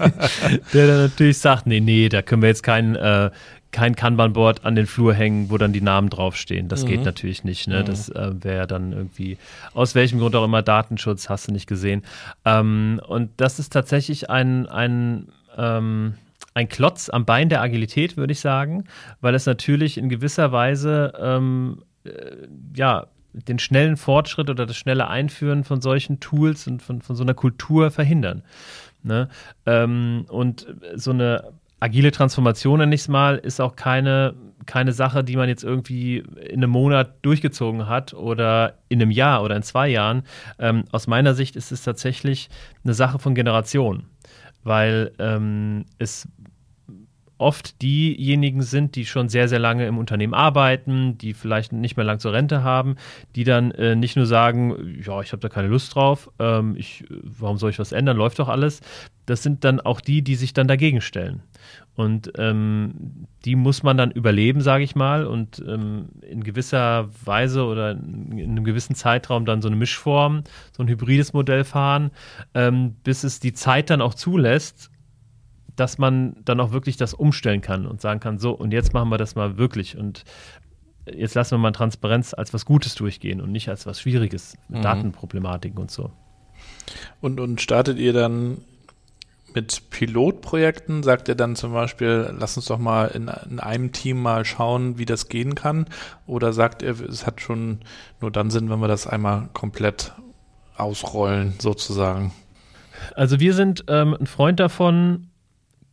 der dann natürlich sagt, nee, nee, da können wir jetzt kein, äh, kein Kanban-Board an den Flur hängen, wo dann die Namen draufstehen. Das mhm. geht natürlich nicht. Ne? Mhm. Das äh, wäre dann irgendwie, aus welchem Grund auch immer, Datenschutz, hast du nicht gesehen. Ähm, und das ist tatsächlich ein, ein ähm, ein Klotz am Bein der Agilität, würde ich sagen, weil es natürlich in gewisser Weise ähm, äh, ja, den schnellen Fortschritt oder das schnelle Einführen von solchen Tools und von, von so einer Kultur verhindern. Ne? Ähm, und so eine agile Transformation, nenne ich es mal, ist auch keine, keine Sache, die man jetzt irgendwie in einem Monat durchgezogen hat oder in einem Jahr oder in zwei Jahren. Ähm, aus meiner Sicht ist es tatsächlich eine Sache von Generationen, weil ähm, es oft diejenigen sind, die schon sehr, sehr lange im Unternehmen arbeiten, die vielleicht nicht mehr lang zur Rente haben, die dann äh, nicht nur sagen, ja, ich habe da keine Lust drauf, ähm, ich, warum soll ich was ändern, läuft doch alles, das sind dann auch die, die sich dann dagegen stellen. Und ähm, die muss man dann überleben, sage ich mal, und ähm, in gewisser Weise oder in einem gewissen Zeitraum dann so eine Mischform, so ein hybrides Modell fahren, ähm, bis es die Zeit dann auch zulässt, dass man dann auch wirklich das umstellen kann und sagen kann, so, und jetzt machen wir das mal wirklich. Und jetzt lassen wir mal Transparenz als was Gutes durchgehen und nicht als was Schwieriges, mhm. Datenproblematiken und so. Und, und startet ihr dann mit Pilotprojekten? Sagt ihr dann zum Beispiel, lass uns doch mal in, in einem Team mal schauen, wie das gehen kann? Oder sagt ihr, es hat schon nur dann Sinn, wenn wir das einmal komplett ausrollen, sozusagen? Also wir sind ähm, ein Freund davon,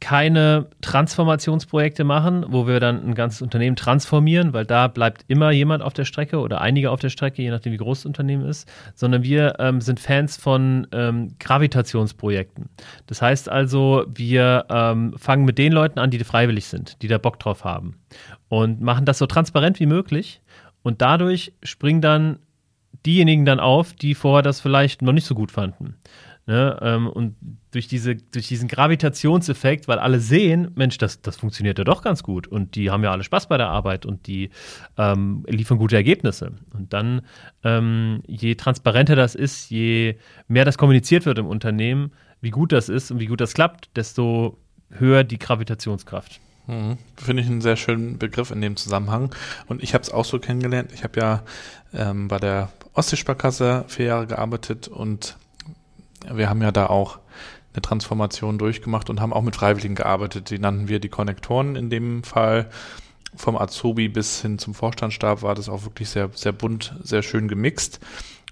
keine Transformationsprojekte machen, wo wir dann ein ganzes Unternehmen transformieren, weil da bleibt immer jemand auf der Strecke oder einige auf der Strecke, je nachdem wie groß das Unternehmen ist, sondern wir ähm, sind Fans von ähm, Gravitationsprojekten. Das heißt also, wir ähm, fangen mit den Leuten an, die freiwillig sind, die da Bock drauf haben und machen das so transparent wie möglich und dadurch springen dann diejenigen dann auf, die vorher das vielleicht noch nicht so gut fanden. Ne? Ähm, und durch, diese, durch diesen Gravitationseffekt, weil alle sehen, Mensch, das, das funktioniert ja doch ganz gut und die haben ja alle Spaß bei der Arbeit und die ähm, liefern gute Ergebnisse. Und dann, ähm, je transparenter das ist, je mehr das kommuniziert wird im Unternehmen, wie gut das ist und wie gut das klappt, desto höher die Gravitationskraft. Mhm. Finde ich einen sehr schönen Begriff in dem Zusammenhang. Und ich habe es auch so kennengelernt. Ich habe ja ähm, bei der Ostseesparkasse vier Jahre gearbeitet und wir haben ja da auch eine Transformation durchgemacht und haben auch mit Freiwilligen gearbeitet. Die nannten wir die Konnektoren in dem Fall. Vom Azubi bis hin zum Vorstandsstab war das auch wirklich sehr, sehr bunt, sehr schön gemixt.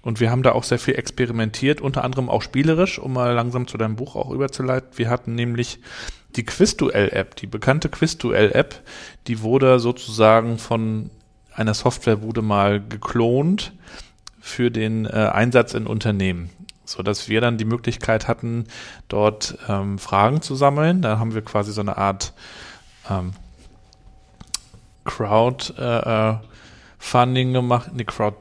Und wir haben da auch sehr viel experimentiert, unter anderem auch spielerisch, um mal langsam zu deinem Buch auch überzuleiten. Wir hatten nämlich die Quizduell-App, die bekannte Quizduell-App, die wurde sozusagen von einer Softwarebude mal geklont für den äh, Einsatz in Unternehmen so dass wir dann die Möglichkeit hatten, dort ähm, Fragen zu sammeln. Da haben wir quasi so eine Art ähm, Crowdfunding äh, äh gemacht, nee, Crowd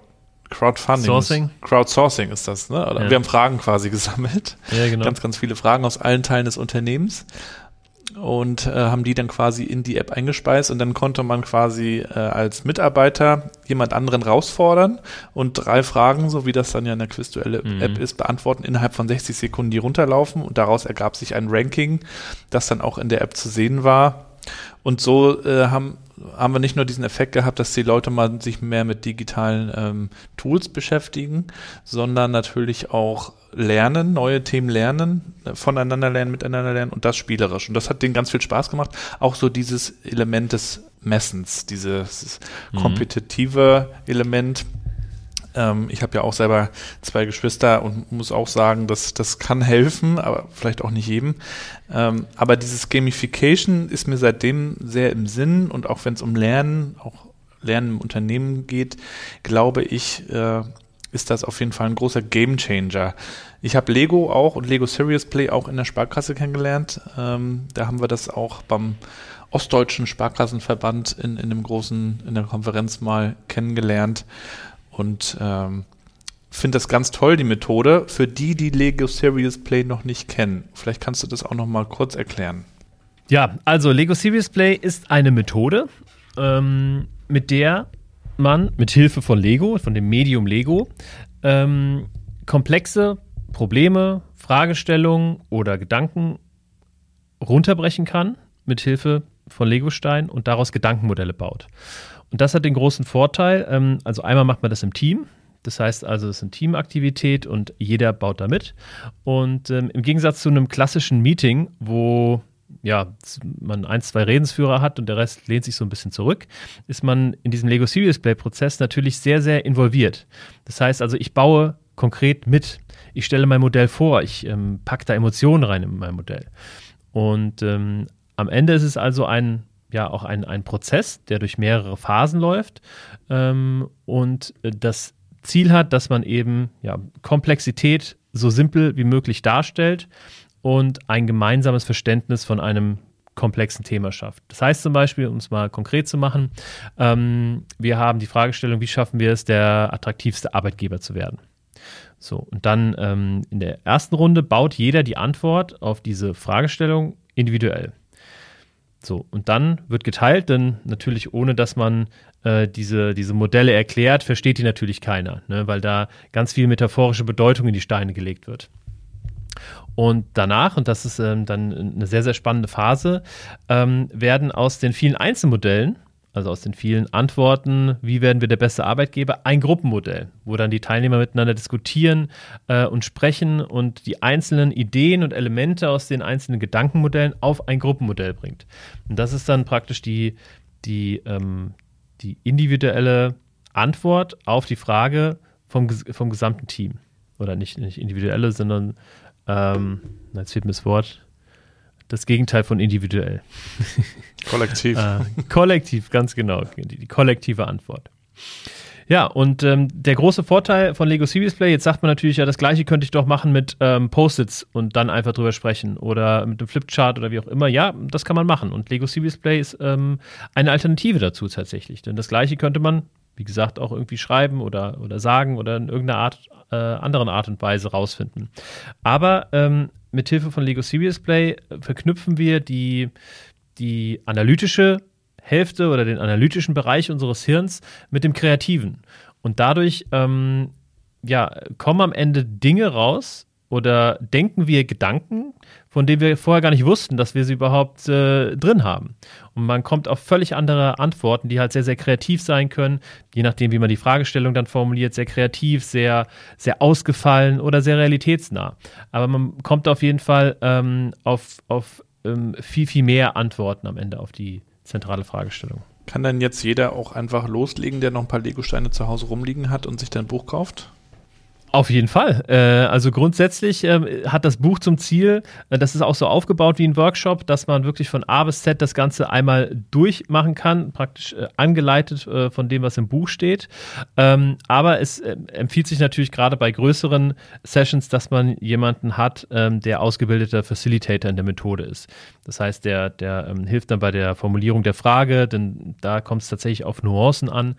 Crowdfunding. Sourcing? Crowdsourcing ist das, ne? Oder ja. Wir haben Fragen quasi gesammelt. Ja, genau. Ganz, ganz viele Fragen aus allen Teilen des Unternehmens und äh, haben die dann quasi in die App eingespeist und dann konnte man quasi äh, als Mitarbeiter jemand anderen herausfordern und drei Fragen, so wie das dann ja in der Quizduelle mhm. App ist, beantworten innerhalb von 60 Sekunden, die runterlaufen und daraus ergab sich ein Ranking, das dann auch in der App zu sehen war. Und so äh, haben haben wir nicht nur diesen Effekt gehabt, dass die Leute mal sich mehr mit digitalen ähm, Tools beschäftigen, sondern natürlich auch lernen, neue Themen lernen, äh, voneinander lernen, miteinander lernen und das spielerisch. Und das hat denen ganz viel Spaß gemacht. Auch so dieses Element des Messens, dieses mhm. kompetitive Element, ähm, ich habe ja auch selber zwei Geschwister und muss auch sagen, dass das kann helfen, aber vielleicht auch nicht jedem. Ähm, aber dieses Gamification ist mir seitdem sehr im Sinn und auch wenn es um Lernen, auch Lernen im Unternehmen geht, glaube ich, äh, ist das auf jeden Fall ein großer Gamechanger. Ich habe Lego auch und Lego Serious Play auch in der Sparkasse kennengelernt. Ähm, da haben wir das auch beim Ostdeutschen Sparkassenverband in, in einem großen, in der Konferenz mal kennengelernt und ähm, finde das ganz toll, die Methode, für die, die Lego Serious Play noch nicht kennen. Vielleicht kannst du das auch noch mal kurz erklären. Ja, also Lego Serious Play ist eine Methode, ähm, mit der man mit Hilfe von Lego, von dem Medium Lego, ähm, komplexe Probleme, Fragestellungen oder Gedanken runterbrechen kann mit Hilfe von Legostein und daraus Gedankenmodelle baut. Und das hat den großen Vorteil, ähm, also einmal macht man das im Team, das heißt also, es ist eine Teamaktivität und jeder baut da mit. Und ähm, im Gegensatz zu einem klassischen Meeting, wo ja, man ein, zwei Redensführer hat und der Rest lehnt sich so ein bisschen zurück, ist man in diesem Lego Serious Play Prozess natürlich sehr, sehr involviert. Das heißt also, ich baue konkret mit. Ich stelle mein Modell vor, ich ähm, packe da Emotionen rein in mein Modell. Und ähm, am Ende ist es also ein ja auch ein, ein Prozess, der durch mehrere Phasen läuft ähm, und das Ziel hat, dass man eben ja, Komplexität so simpel wie möglich darstellt und ein gemeinsames Verständnis von einem komplexen Thema schafft. Das heißt zum Beispiel, um es mal konkret zu machen, ähm, wir haben die Fragestellung, wie schaffen wir es, der attraktivste Arbeitgeber zu werden. So, und dann ähm, in der ersten Runde baut jeder die Antwort auf diese Fragestellung individuell. So, und dann wird geteilt, denn natürlich ohne, dass man äh, diese, diese Modelle erklärt, versteht die natürlich keiner, ne, weil da ganz viel metaphorische Bedeutung in die Steine gelegt wird. Und danach, und das ist ähm, dann eine sehr, sehr spannende Phase, ähm, werden aus den vielen Einzelmodellen also aus den vielen Antworten, wie werden wir der beste Arbeitgeber, ein Gruppenmodell, wo dann die Teilnehmer miteinander diskutieren äh, und sprechen und die einzelnen Ideen und Elemente aus den einzelnen Gedankenmodellen auf ein Gruppenmodell bringt. Und das ist dann praktisch die, die, ähm, die individuelle Antwort auf die Frage vom, vom gesamten Team. Oder nicht, nicht individuelle, sondern, ähm, jetzt fehlt mir das Wort, das Gegenteil von individuell. Kollektiv. äh, kollektiv, ganz genau. Die, die kollektive Antwort. Ja, und ähm, der große Vorteil von Lego Series Play, jetzt sagt man natürlich, ja, das gleiche könnte ich doch machen mit ähm, Post-its und dann einfach drüber sprechen oder mit einem Flipchart oder wie auch immer. Ja, das kann man machen. Und Lego Series Play ist ähm, eine Alternative dazu tatsächlich. Denn das gleiche könnte man, wie gesagt, auch irgendwie schreiben oder, oder sagen oder in irgendeiner Art, äh, anderen Art und Weise rausfinden. Aber ähm, mit Hilfe von Lego Serious Play äh, verknüpfen wir die, die analytische Hälfte oder den analytischen Bereich unseres Hirns mit dem kreativen. Und dadurch ähm, ja, kommen am Ende Dinge raus oder denken wir Gedanken, von denen wir vorher gar nicht wussten, dass wir sie überhaupt äh, drin haben. Und man kommt auf völlig andere Antworten, die halt sehr, sehr kreativ sein können, je nachdem, wie man die Fragestellung dann formuliert, sehr kreativ, sehr, sehr ausgefallen oder sehr realitätsnah. Aber man kommt auf jeden Fall ähm, auf, auf ähm, viel, viel mehr Antworten am Ende auf die zentrale Fragestellung. Kann dann jetzt jeder auch einfach loslegen, der noch ein paar Lego-Steine zu Hause rumliegen hat und sich dein Buch kauft? Auf jeden Fall. Äh, also grundsätzlich äh, hat das Buch zum Ziel, äh, das ist auch so aufgebaut wie ein Workshop, dass man wirklich von A bis Z das Ganze einmal durchmachen kann, praktisch äh, angeleitet von dem, was im Buch steht. Ähm, aber es empfiehlt sich natürlich gerade bei größeren Sessions, dass man jemanden hat, ähm, der ausgebildeter Facilitator in der Methode ist. Das heißt, der, der ähm, hilft dann bei der Formulierung der Frage, denn da kommt es tatsächlich auf Nuancen an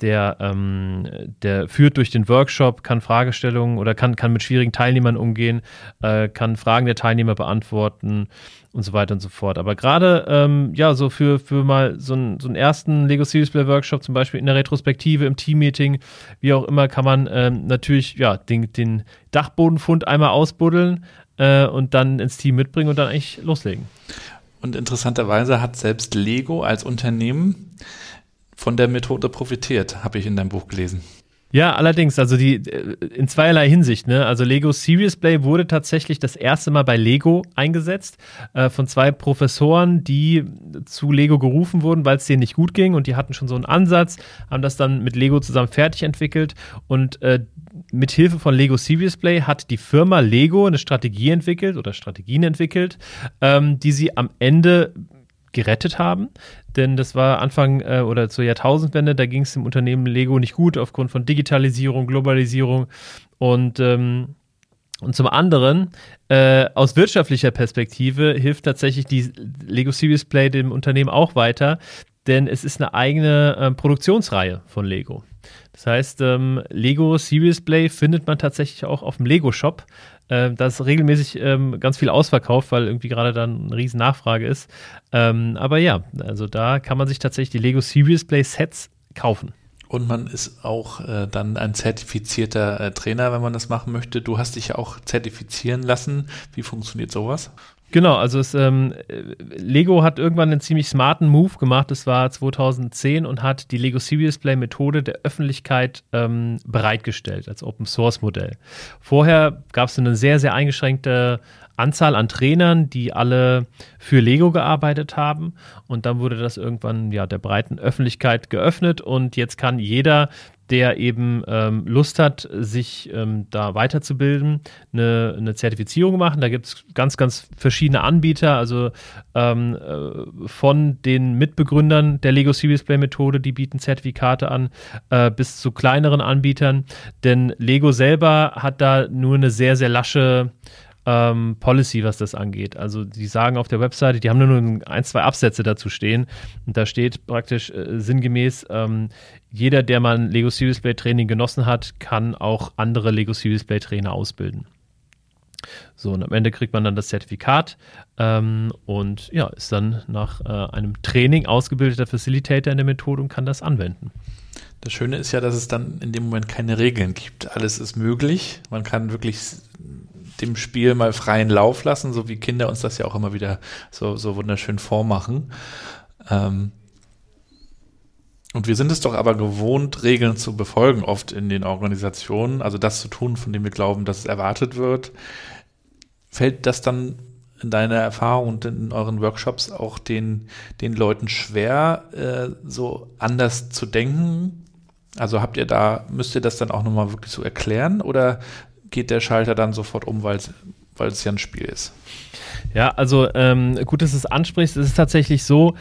der, ähm, der führt durch den Workshop, kann Fragestellungen oder kann, kann mit schwierigen Teilnehmern umgehen, äh, kann Fragen der Teilnehmer beantworten und so weiter und so fort. Aber gerade, ähm, ja, so für, für mal so, ein, so einen ersten Lego Series Play Workshop, zum Beispiel in der Retrospektive, im Teammeeting, wie auch immer, kann man ähm, natürlich, ja, den, den Dachbodenfund einmal ausbuddeln äh, und dann ins Team mitbringen und dann eigentlich loslegen. Und interessanterweise hat selbst Lego als Unternehmen von der Methode profitiert, habe ich in deinem Buch gelesen. Ja, allerdings, also die äh, in zweierlei Hinsicht, ne? Also Lego Serious Play wurde tatsächlich das erste Mal bei Lego eingesetzt äh, von zwei Professoren, die zu Lego gerufen wurden, weil es denen nicht gut ging und die hatten schon so einen Ansatz, haben das dann mit Lego zusammen fertig entwickelt und äh, mit Hilfe von Lego Serious Play hat die Firma Lego eine Strategie entwickelt oder Strategien entwickelt, ähm, die sie am Ende gerettet haben. Denn das war Anfang äh, oder zur Jahrtausendwende, da ging es dem Unternehmen Lego nicht gut aufgrund von Digitalisierung, Globalisierung und ähm, und zum anderen, äh, aus wirtschaftlicher Perspektive hilft tatsächlich die Lego Series Play dem Unternehmen auch weiter, denn es ist eine eigene äh, Produktionsreihe von Lego. Das heißt, ähm, Lego Series Play findet man tatsächlich auch auf dem Lego Shop. Ähm, da ist regelmäßig ähm, ganz viel ausverkauft, weil irgendwie gerade dann eine riesen Nachfrage ist. Ähm, aber ja, also da kann man sich tatsächlich die Lego Serious Play Sets kaufen. Und man ist auch äh, dann ein zertifizierter äh, Trainer, wenn man das machen möchte. Du hast dich ja auch zertifizieren lassen. Wie funktioniert sowas? Genau, also es, ähm, Lego hat irgendwann einen ziemlich smarten Move gemacht, das war 2010 und hat die Lego Serious Play Methode der Öffentlichkeit ähm, bereitgestellt als Open Source Modell. Vorher gab es eine sehr, sehr eingeschränkte Anzahl an Trainern, die alle für Lego gearbeitet haben. Und dann wurde das irgendwann ja der breiten Öffentlichkeit geöffnet und jetzt kann jeder der eben ähm, Lust hat, sich ähm, da weiterzubilden, eine, eine Zertifizierung machen. Da gibt es ganz, ganz verschiedene Anbieter, also ähm, äh, von den Mitbegründern der Lego Series Play Methode, die bieten Zertifikate an, äh, bis zu kleineren Anbietern. Denn Lego selber hat da nur eine sehr, sehr lasche ähm, Policy, was das angeht. Also die sagen auf der Webseite, die haben nur ein, zwei Absätze dazu stehen. Und da steht praktisch äh, sinngemäß, ähm, jeder, der mal ein Lego Serious Play Training genossen hat, kann auch andere Lego Serious Play Trainer ausbilden. So, und am Ende kriegt man dann das Zertifikat ähm, und ja, ist dann nach äh, einem Training ausgebildeter Facilitator in der Methode und kann das anwenden. Das Schöne ist ja, dass es dann in dem Moment keine Regeln gibt. Alles ist möglich. Man kann wirklich dem Spiel mal freien Lauf lassen, so wie Kinder uns das ja auch immer wieder so, so wunderschön vormachen. Ähm und wir sind es doch aber gewohnt, Regeln zu befolgen, oft in den Organisationen, also das zu tun, von dem wir glauben, dass es erwartet wird. Fällt das dann in deiner Erfahrung und in euren Workshops auch den, den Leuten schwer, äh, so anders zu denken? Also habt ihr da, müsst ihr das dann auch nochmal wirklich so erklären oder geht der Schalter dann sofort um, weil es ja ein Spiel ist. Ja, also ähm, gut, dass du es ansprichst. Es ist tatsächlich so,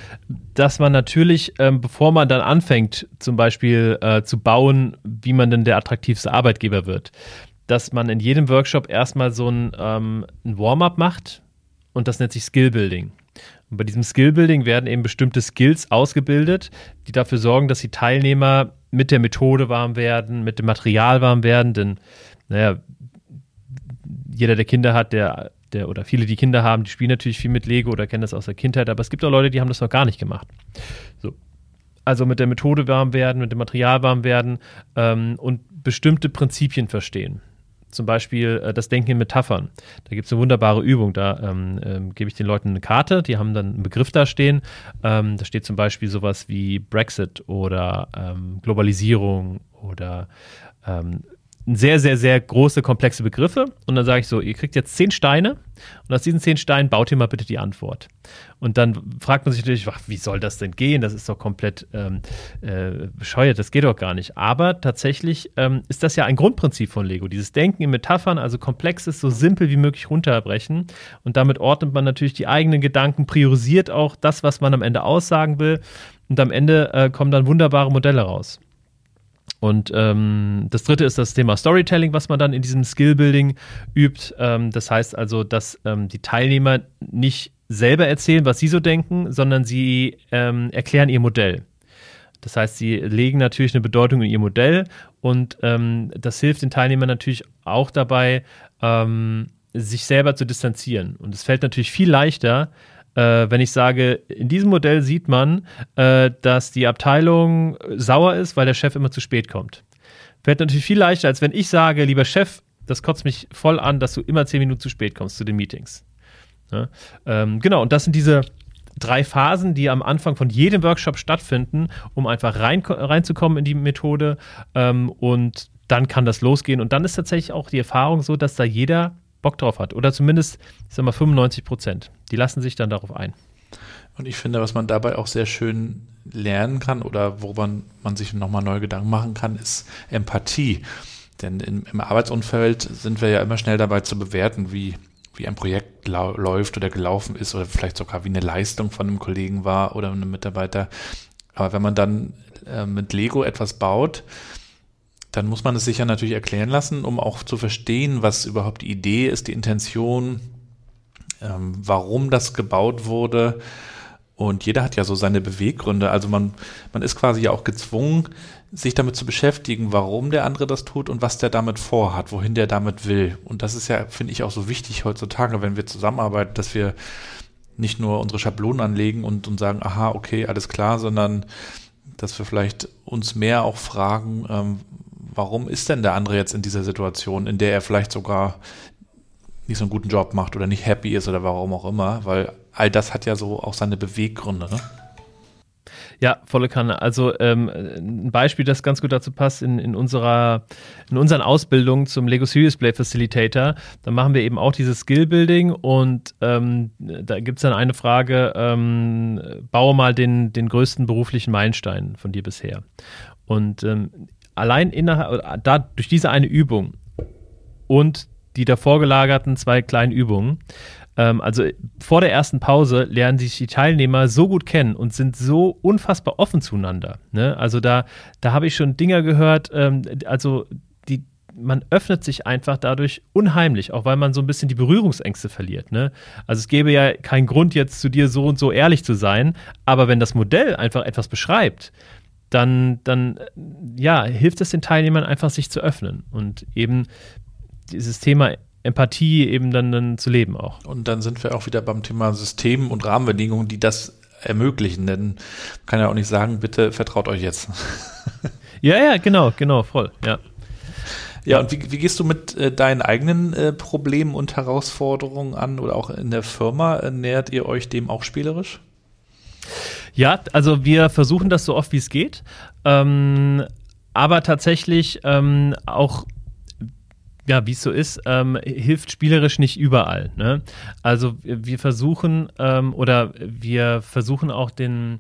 dass man natürlich, ähm, bevor man dann anfängt, zum Beispiel äh, zu bauen, wie man denn der attraktivste Arbeitgeber wird, dass man in jedem Workshop erstmal so ein, ähm, ein Warm-up macht und das nennt sich Skill-Building. Und bei diesem Skill-Building werden eben bestimmte Skills ausgebildet, die dafür sorgen, dass die Teilnehmer mit der Methode warm werden, mit dem Material warm werden, denn naja, jeder, der Kinder hat, der, der oder viele, die Kinder haben, die spielen natürlich viel mit Lego oder kennen das aus der Kindheit, aber es gibt auch Leute, die haben das noch gar nicht gemacht. So. Also mit der Methode warm werden, mit dem Material warm werden ähm, und bestimmte Prinzipien verstehen. Zum Beispiel äh, das Denken in Metaphern. Da gibt es eine wunderbare Übung. Da ähm, ähm, gebe ich den Leuten eine Karte, die haben dann einen Begriff da stehen. Ähm, da steht zum Beispiel sowas wie Brexit oder ähm, Globalisierung oder ähm, sehr, sehr, sehr große, komplexe Begriffe. Und dann sage ich so, ihr kriegt jetzt zehn Steine und aus diesen zehn Steinen baut ihr mal bitte die Antwort. Und dann fragt man sich natürlich, ach, wie soll das denn gehen? Das ist doch komplett ähm, äh, bescheuert, das geht doch gar nicht. Aber tatsächlich ähm, ist das ja ein Grundprinzip von Lego. Dieses Denken in Metaphern, also komplexes so simpel wie möglich runterbrechen. Und damit ordnet man natürlich die eigenen Gedanken, priorisiert auch das, was man am Ende aussagen will. Und am Ende äh, kommen dann wunderbare Modelle raus. Und ähm, das dritte ist das Thema Storytelling, was man dann in diesem Skillbuilding übt. Ähm, das heißt also, dass ähm, die Teilnehmer nicht selber erzählen, was sie so denken, sondern sie ähm, erklären ihr Modell. Das heißt, sie legen natürlich eine Bedeutung in ihr Modell und ähm, das hilft den Teilnehmern natürlich auch dabei, ähm, sich selber zu distanzieren. Und es fällt natürlich viel leichter, äh, wenn ich sage, in diesem Modell sieht man, äh, dass die Abteilung sauer ist, weil der Chef immer zu spät kommt. Fällt natürlich viel leichter, als wenn ich sage, lieber Chef, das kotzt mich voll an, dass du immer zehn Minuten zu spät kommst zu den Meetings. Ja? Ähm, genau, und das sind diese drei Phasen, die am Anfang von jedem Workshop stattfinden, um einfach rein, reinzukommen in die Methode. Ähm, und dann kann das losgehen. Und dann ist tatsächlich auch die Erfahrung so, dass da jeder Bock drauf hat. Oder zumindest, ich sag mal, 95 Prozent. Die lassen sich dann darauf ein. Und ich finde, was man dabei auch sehr schön lernen kann oder worüber man sich nochmal neue Gedanken machen kann, ist Empathie. Denn im, im Arbeitsumfeld sind wir ja immer schnell dabei zu bewerten, wie, wie ein Projekt läuft oder gelaufen ist oder vielleicht sogar wie eine Leistung von einem Kollegen war oder einem Mitarbeiter. Aber wenn man dann äh, mit Lego etwas baut, dann muss man es sich ja natürlich erklären lassen, um auch zu verstehen, was überhaupt die Idee ist, die Intention, ähm, warum das gebaut wurde. Und jeder hat ja so seine Beweggründe. Also man, man ist quasi ja auch gezwungen, sich damit zu beschäftigen, warum der andere das tut und was der damit vorhat, wohin der damit will. Und das ist ja, finde ich, auch so wichtig heutzutage, wenn wir zusammenarbeiten, dass wir nicht nur unsere Schablonen anlegen und, und sagen, aha, okay, alles klar, sondern dass wir vielleicht uns mehr auch fragen, ähm, warum ist denn der andere jetzt in dieser Situation, in der er vielleicht sogar nicht so einen guten Job macht oder nicht happy ist oder warum auch immer, weil all das hat ja so auch seine Beweggründe. Ne? Ja, volle Kanne. Also ähm, ein Beispiel, das ganz gut dazu passt, in, in, unserer, in unseren Ausbildungen zum Lego Serious Play Facilitator, da machen wir eben auch dieses Skill-Building und ähm, da gibt es dann eine Frage, ähm, baue mal den, den größten beruflichen Meilenstein von dir bisher. Und ähm, allein innerhalb, da, durch diese eine Übung und die davor gelagerten zwei kleinen Übungen, ähm, also vor der ersten Pause lernen sich die Teilnehmer so gut kennen und sind so unfassbar offen zueinander. Ne? Also da, da habe ich schon Dinger gehört, ähm, also die man öffnet sich einfach dadurch unheimlich, auch weil man so ein bisschen die Berührungsängste verliert. Ne? Also es gäbe ja keinen Grund, jetzt zu dir so und so ehrlich zu sein, aber wenn das Modell einfach etwas beschreibt, dann, dann ja, hilft es den Teilnehmern einfach, sich zu öffnen und eben dieses Thema Empathie eben dann, dann zu leben auch. Und dann sind wir auch wieder beim Thema System und Rahmenbedingungen, die das ermöglichen. Denn man kann ja auch nicht sagen, bitte vertraut euch jetzt. ja, ja, genau, genau, voll, ja. Ja, und wie, wie gehst du mit äh, deinen eigenen äh, Problemen und Herausforderungen an oder auch in der Firma? Äh, nähert ihr euch dem auch spielerisch? Ja, also wir versuchen das so oft wie es geht. Ähm, aber tatsächlich ähm, auch ja, wie es so ist, ähm, hilft spielerisch nicht überall. Ne? Also wir versuchen ähm, oder wir versuchen auch den,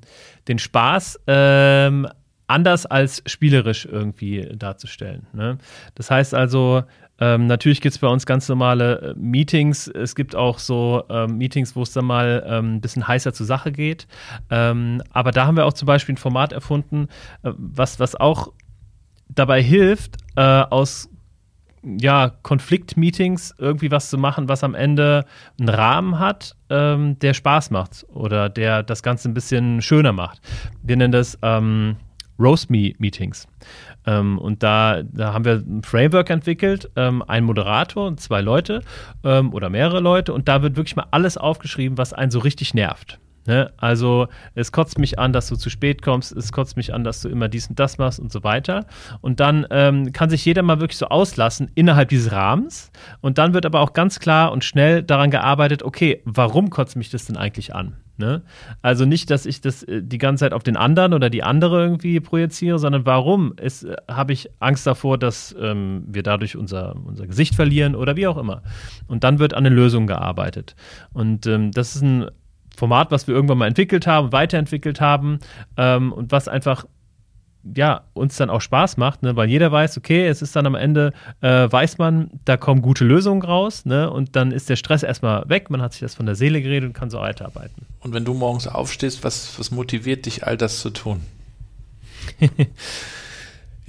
den Spaß ähm, anders als spielerisch irgendwie darzustellen. Ne? Das heißt also, ähm, natürlich gibt es bei uns ganz normale äh, Meetings. Es gibt auch so ähm, Meetings, wo es dann mal ähm, ein bisschen heißer zur Sache geht. Ähm, aber da haben wir auch zum Beispiel ein Format erfunden, äh, was, was auch dabei hilft, äh, aus ja, Konfliktmeetings irgendwie was zu machen, was am Ende einen Rahmen hat, ähm, der Spaß macht oder der das Ganze ein bisschen schöner macht. Wir nennen das ähm, Roast Me Meetings. Ähm, und da, da haben wir ein Framework entwickelt, ähm, ein Moderator und zwei Leute ähm, oder mehrere Leute. Und da wird wirklich mal alles aufgeschrieben, was einen so richtig nervt. Ne? Also es kotzt mich an, dass du zu spät kommst, es kotzt mich an, dass du immer dies und das machst und so weiter. Und dann ähm, kann sich jeder mal wirklich so auslassen innerhalb dieses Rahmens. Und dann wird aber auch ganz klar und schnell daran gearbeitet, okay, warum kotzt mich das denn eigentlich an? Ne? Also nicht, dass ich das äh, die ganze Zeit auf den anderen oder die andere irgendwie projiziere, sondern warum äh, habe ich Angst davor, dass ähm, wir dadurch unser, unser Gesicht verlieren oder wie auch immer. Und dann wird an eine Lösung gearbeitet. Und ähm, das ist ein Format, was wir irgendwann mal entwickelt haben, weiterentwickelt haben ähm, und was einfach ja, uns dann auch Spaß macht, ne? weil jeder weiß, okay, es ist dann am Ende, äh, weiß man, da kommen gute Lösungen raus ne? und dann ist der Stress erstmal weg, man hat sich das von der Seele geredet und kann so weiterarbeiten. Und wenn du morgens aufstehst, was, was motiviert dich, all das zu tun?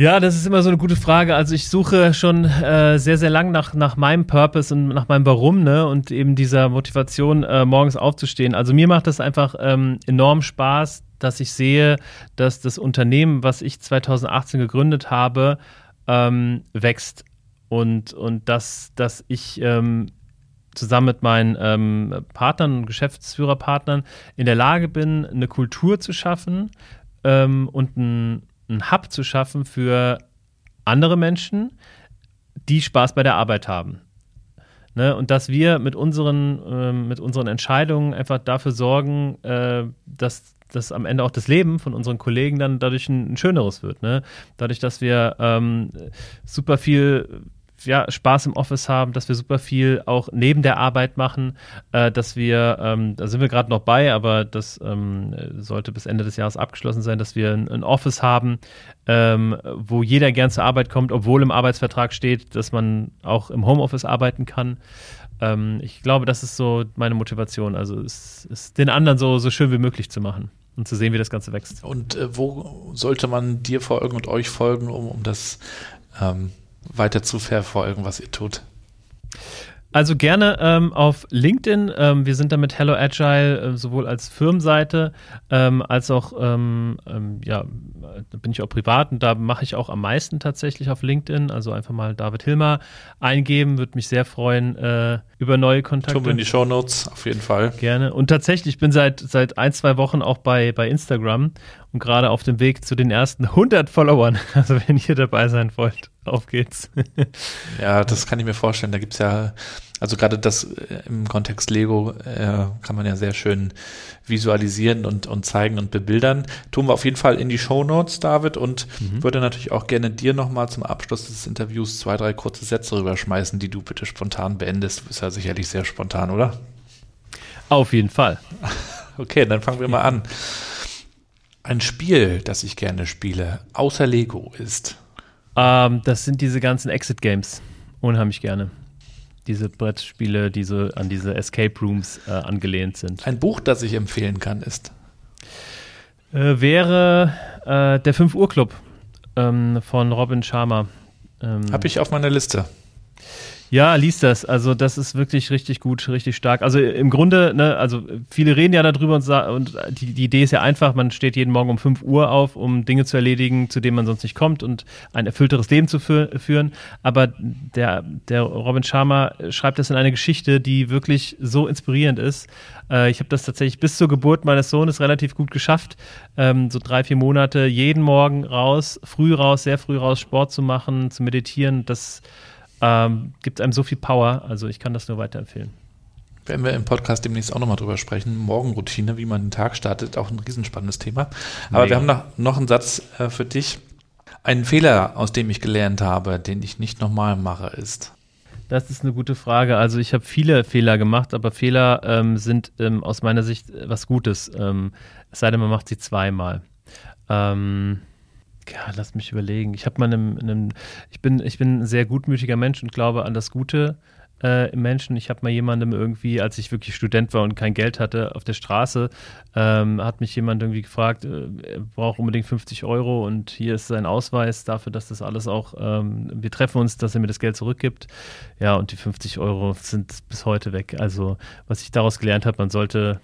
Ja, das ist immer so eine gute Frage. Also ich suche schon äh, sehr, sehr lang nach, nach meinem Purpose und nach meinem Warum, ne? Und eben dieser Motivation, äh, morgens aufzustehen. Also mir macht das einfach ähm, enorm Spaß, dass ich sehe, dass das Unternehmen, was ich 2018 gegründet habe, ähm, wächst. Und, und dass, dass ich ähm, zusammen mit meinen ähm, Partnern und Geschäftsführerpartnern in der Lage bin, eine Kultur zu schaffen ähm, und ein einen Hub zu schaffen für andere Menschen, die Spaß bei der Arbeit haben. Ne? Und dass wir mit unseren, äh, mit unseren Entscheidungen einfach dafür sorgen, äh, dass dass am Ende auch das Leben von unseren Kollegen dann dadurch ein, ein schöneres wird. Ne? Dadurch, dass wir ähm, super viel ja, Spaß im Office haben, dass wir super viel auch neben der Arbeit machen, äh, dass wir, ähm, da sind wir gerade noch bei, aber das ähm, sollte bis Ende des Jahres abgeschlossen sein, dass wir ein, ein Office haben, ähm, wo jeder gern zur Arbeit kommt, obwohl im Arbeitsvertrag steht, dass man auch im Homeoffice arbeiten kann. Ähm, ich glaube, das ist so meine Motivation, also es ist den anderen so, so schön wie möglich zu machen und zu sehen, wie das Ganze wächst. Und äh, wo sollte man dir folgen und euch folgen, um, um das ähm, weiter zu verfolgen, was ihr tut? Also gerne ähm, auf LinkedIn. Ähm, wir sind da mit Hello Agile äh, sowohl als Firmenseite ähm, als auch, ähm, ähm, ja, da bin ich auch privat und da mache ich auch am meisten tatsächlich auf LinkedIn. Also einfach mal David Hilmer eingeben, würde mich sehr freuen äh, über neue Kontakte. Tun in die Show Notes auf jeden Fall. Gerne. Und tatsächlich, ich bin seit, seit ein, zwei Wochen auch bei, bei Instagram und gerade auf dem Weg zu den ersten 100 Followern. Also wenn ihr dabei sein wollt, auf geht's. ja, das kann ich mir vorstellen. Da gibt es ja, also gerade das äh, im Kontext Lego äh, kann man ja sehr schön visualisieren und, und zeigen und bebildern. Tun wir auf jeden Fall in die Show Notes, David, und mhm. würde natürlich auch gerne dir nochmal zum Abschluss des Interviews zwei, drei kurze Sätze rüberschmeißen, die du bitte spontan beendest. Du bist ja sicherlich sehr spontan, oder? Auf jeden Fall. Okay, dann fangen wir mal an. Ein Spiel, das ich gerne spiele, außer Lego, ist. Ähm, das sind diese ganzen Exit-Games. Unheimlich gerne. Diese Brettspiele, die so an diese Escape Rooms äh, angelehnt sind. Ein Buch, das ich empfehlen kann, ist. Äh, wäre äh, der 5 Uhr Club ähm, von Robin Sharma. Ähm, Habe ich auf meiner Liste. Ja, liest das. Also das ist wirklich richtig gut, richtig stark. Also im Grunde, ne, also viele reden ja darüber und, und die, die, Idee ist ja einfach, man steht jeden Morgen um 5 Uhr auf, um Dinge zu erledigen, zu denen man sonst nicht kommt und ein erfüllteres Leben zu fü führen. Aber der, der Robin Sharma schreibt das in eine Geschichte, die wirklich so inspirierend ist. Äh, ich habe das tatsächlich bis zur Geburt meines Sohnes relativ gut geschafft, ähm, so drei, vier Monate jeden Morgen raus, früh raus, sehr früh raus, Sport zu machen, zu meditieren. Das ähm, gibt einem so viel Power. Also ich kann das nur weiterempfehlen. Werden wir im Podcast demnächst auch nochmal drüber sprechen. Morgenroutine, wie man den Tag startet, auch ein riesenspannendes Thema. Aber Mega. wir haben noch, noch einen Satz äh, für dich. Ein Fehler, aus dem ich gelernt habe, den ich nicht nochmal mache, ist. Das ist eine gute Frage. Also ich habe viele Fehler gemacht, aber Fehler ähm, sind ähm, aus meiner Sicht was Gutes. Ähm, es sei denn, man macht sie zweimal. Ähm, ja, lass mich überlegen. Ich habe mal einem, einem, ich bin, ich bin ein sehr gutmütiger Mensch und glaube an das Gute äh, im Menschen. Ich habe mal jemandem irgendwie, als ich wirklich Student war und kein Geld hatte, auf der Straße, ähm, hat mich jemand irgendwie gefragt, äh, er braucht unbedingt 50 Euro und hier ist sein Ausweis dafür, dass das alles auch, ähm, wir treffen uns, dass er mir das Geld zurückgibt. Ja, und die 50 Euro sind bis heute weg. Also, was ich daraus gelernt habe, man sollte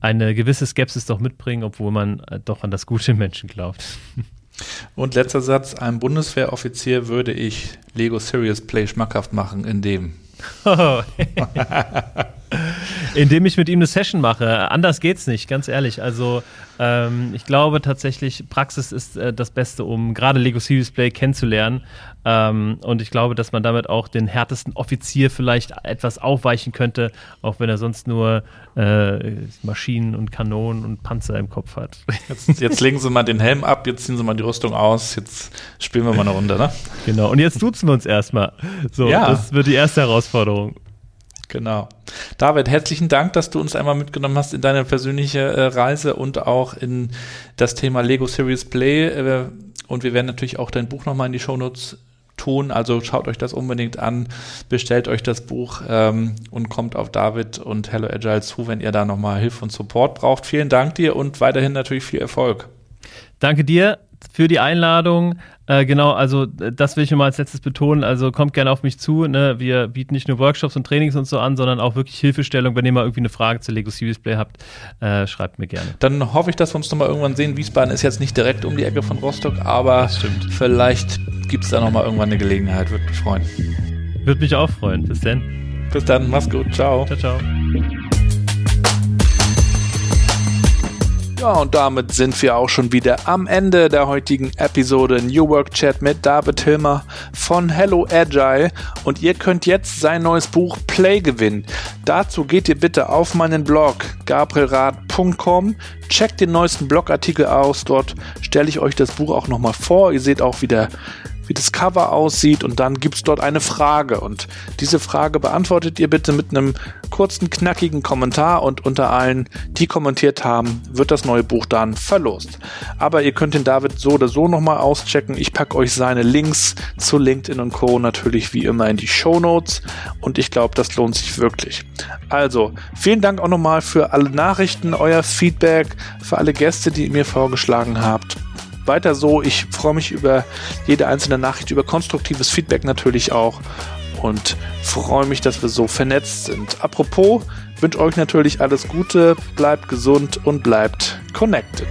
eine gewisse Skepsis doch mitbringen, obwohl man äh, doch an das Gute im Menschen glaubt. Und letzter Satz: Einem Bundeswehroffizier würde ich Lego Serious Play schmackhaft machen, indem. indem ich mit ihm eine Session mache. Anders geht's nicht, ganz ehrlich. Also ähm, ich glaube tatsächlich, Praxis ist äh, das Beste, um gerade Lego Serious Play kennenzulernen. Ähm, und ich glaube, dass man damit auch den härtesten Offizier vielleicht etwas aufweichen könnte, auch wenn er sonst nur äh, Maschinen und Kanonen und Panzer im Kopf hat. Jetzt, jetzt, legen Sie mal den Helm ab, jetzt ziehen Sie mal die Rüstung aus, jetzt spielen wir mal eine Runde, ne? Genau, und jetzt duzen wir uns erstmal. So, ja. das wird die erste Herausforderung. Genau. David, herzlichen Dank, dass du uns einmal mitgenommen hast in deine persönliche äh, Reise und auch in das Thema Lego Series Play. Äh, und wir werden natürlich auch dein Buch nochmal in die Shownotes tun. Also schaut euch das unbedingt an, bestellt euch das Buch ähm, und kommt auf David und Hello Agile zu, wenn ihr da nochmal Hilfe und Support braucht. Vielen Dank dir und weiterhin natürlich viel Erfolg. Danke dir für die Einladung. Äh, genau, also das will ich nochmal als letztes betonen. Also kommt gerne auf mich zu. Ne? Wir bieten nicht nur Workshops und Trainings und so an, sondern auch wirklich Hilfestellung. Wenn ihr mal irgendwie eine Frage zu Lego Series Play habt, äh, schreibt mir gerne. Dann hoffe ich, dass wir uns nochmal irgendwann sehen. Wiesbaden ist jetzt nicht direkt um die Ecke von Rostock, aber vielleicht gibt es da nochmal irgendwann eine Gelegenheit. Würde mich freuen. Würde mich auch freuen. Bis dann. Bis dann. Mach's gut. Ciao. Ciao, ciao. Ja, und damit sind wir auch schon wieder am Ende der heutigen Episode New Work Chat mit David Hilmer von Hello Agile. Und ihr könnt jetzt sein neues Buch Play gewinnen. Dazu geht ihr bitte auf meinen Blog gabrielrad.com, checkt den neuesten Blogartikel aus. Dort stelle ich euch das Buch auch nochmal vor. Ihr seht auch wieder wie das Cover aussieht und dann gibt es dort eine Frage und diese Frage beantwortet ihr bitte mit einem kurzen, knackigen Kommentar und unter allen, die kommentiert haben, wird das neue Buch dann verlost. Aber ihr könnt den David so oder so nochmal auschecken. Ich packe euch seine Links zu LinkedIn und Co. natürlich wie immer in die Show Notes und ich glaube, das lohnt sich wirklich. Also, vielen Dank auch nochmal für alle Nachrichten, euer Feedback, für alle Gäste, die ihr mir vorgeschlagen habt weiter so. Ich freue mich über jede einzelne Nachricht, über konstruktives Feedback natürlich auch und freue mich, dass wir so vernetzt sind. Apropos, wünsche euch natürlich alles Gute, bleibt gesund und bleibt connected.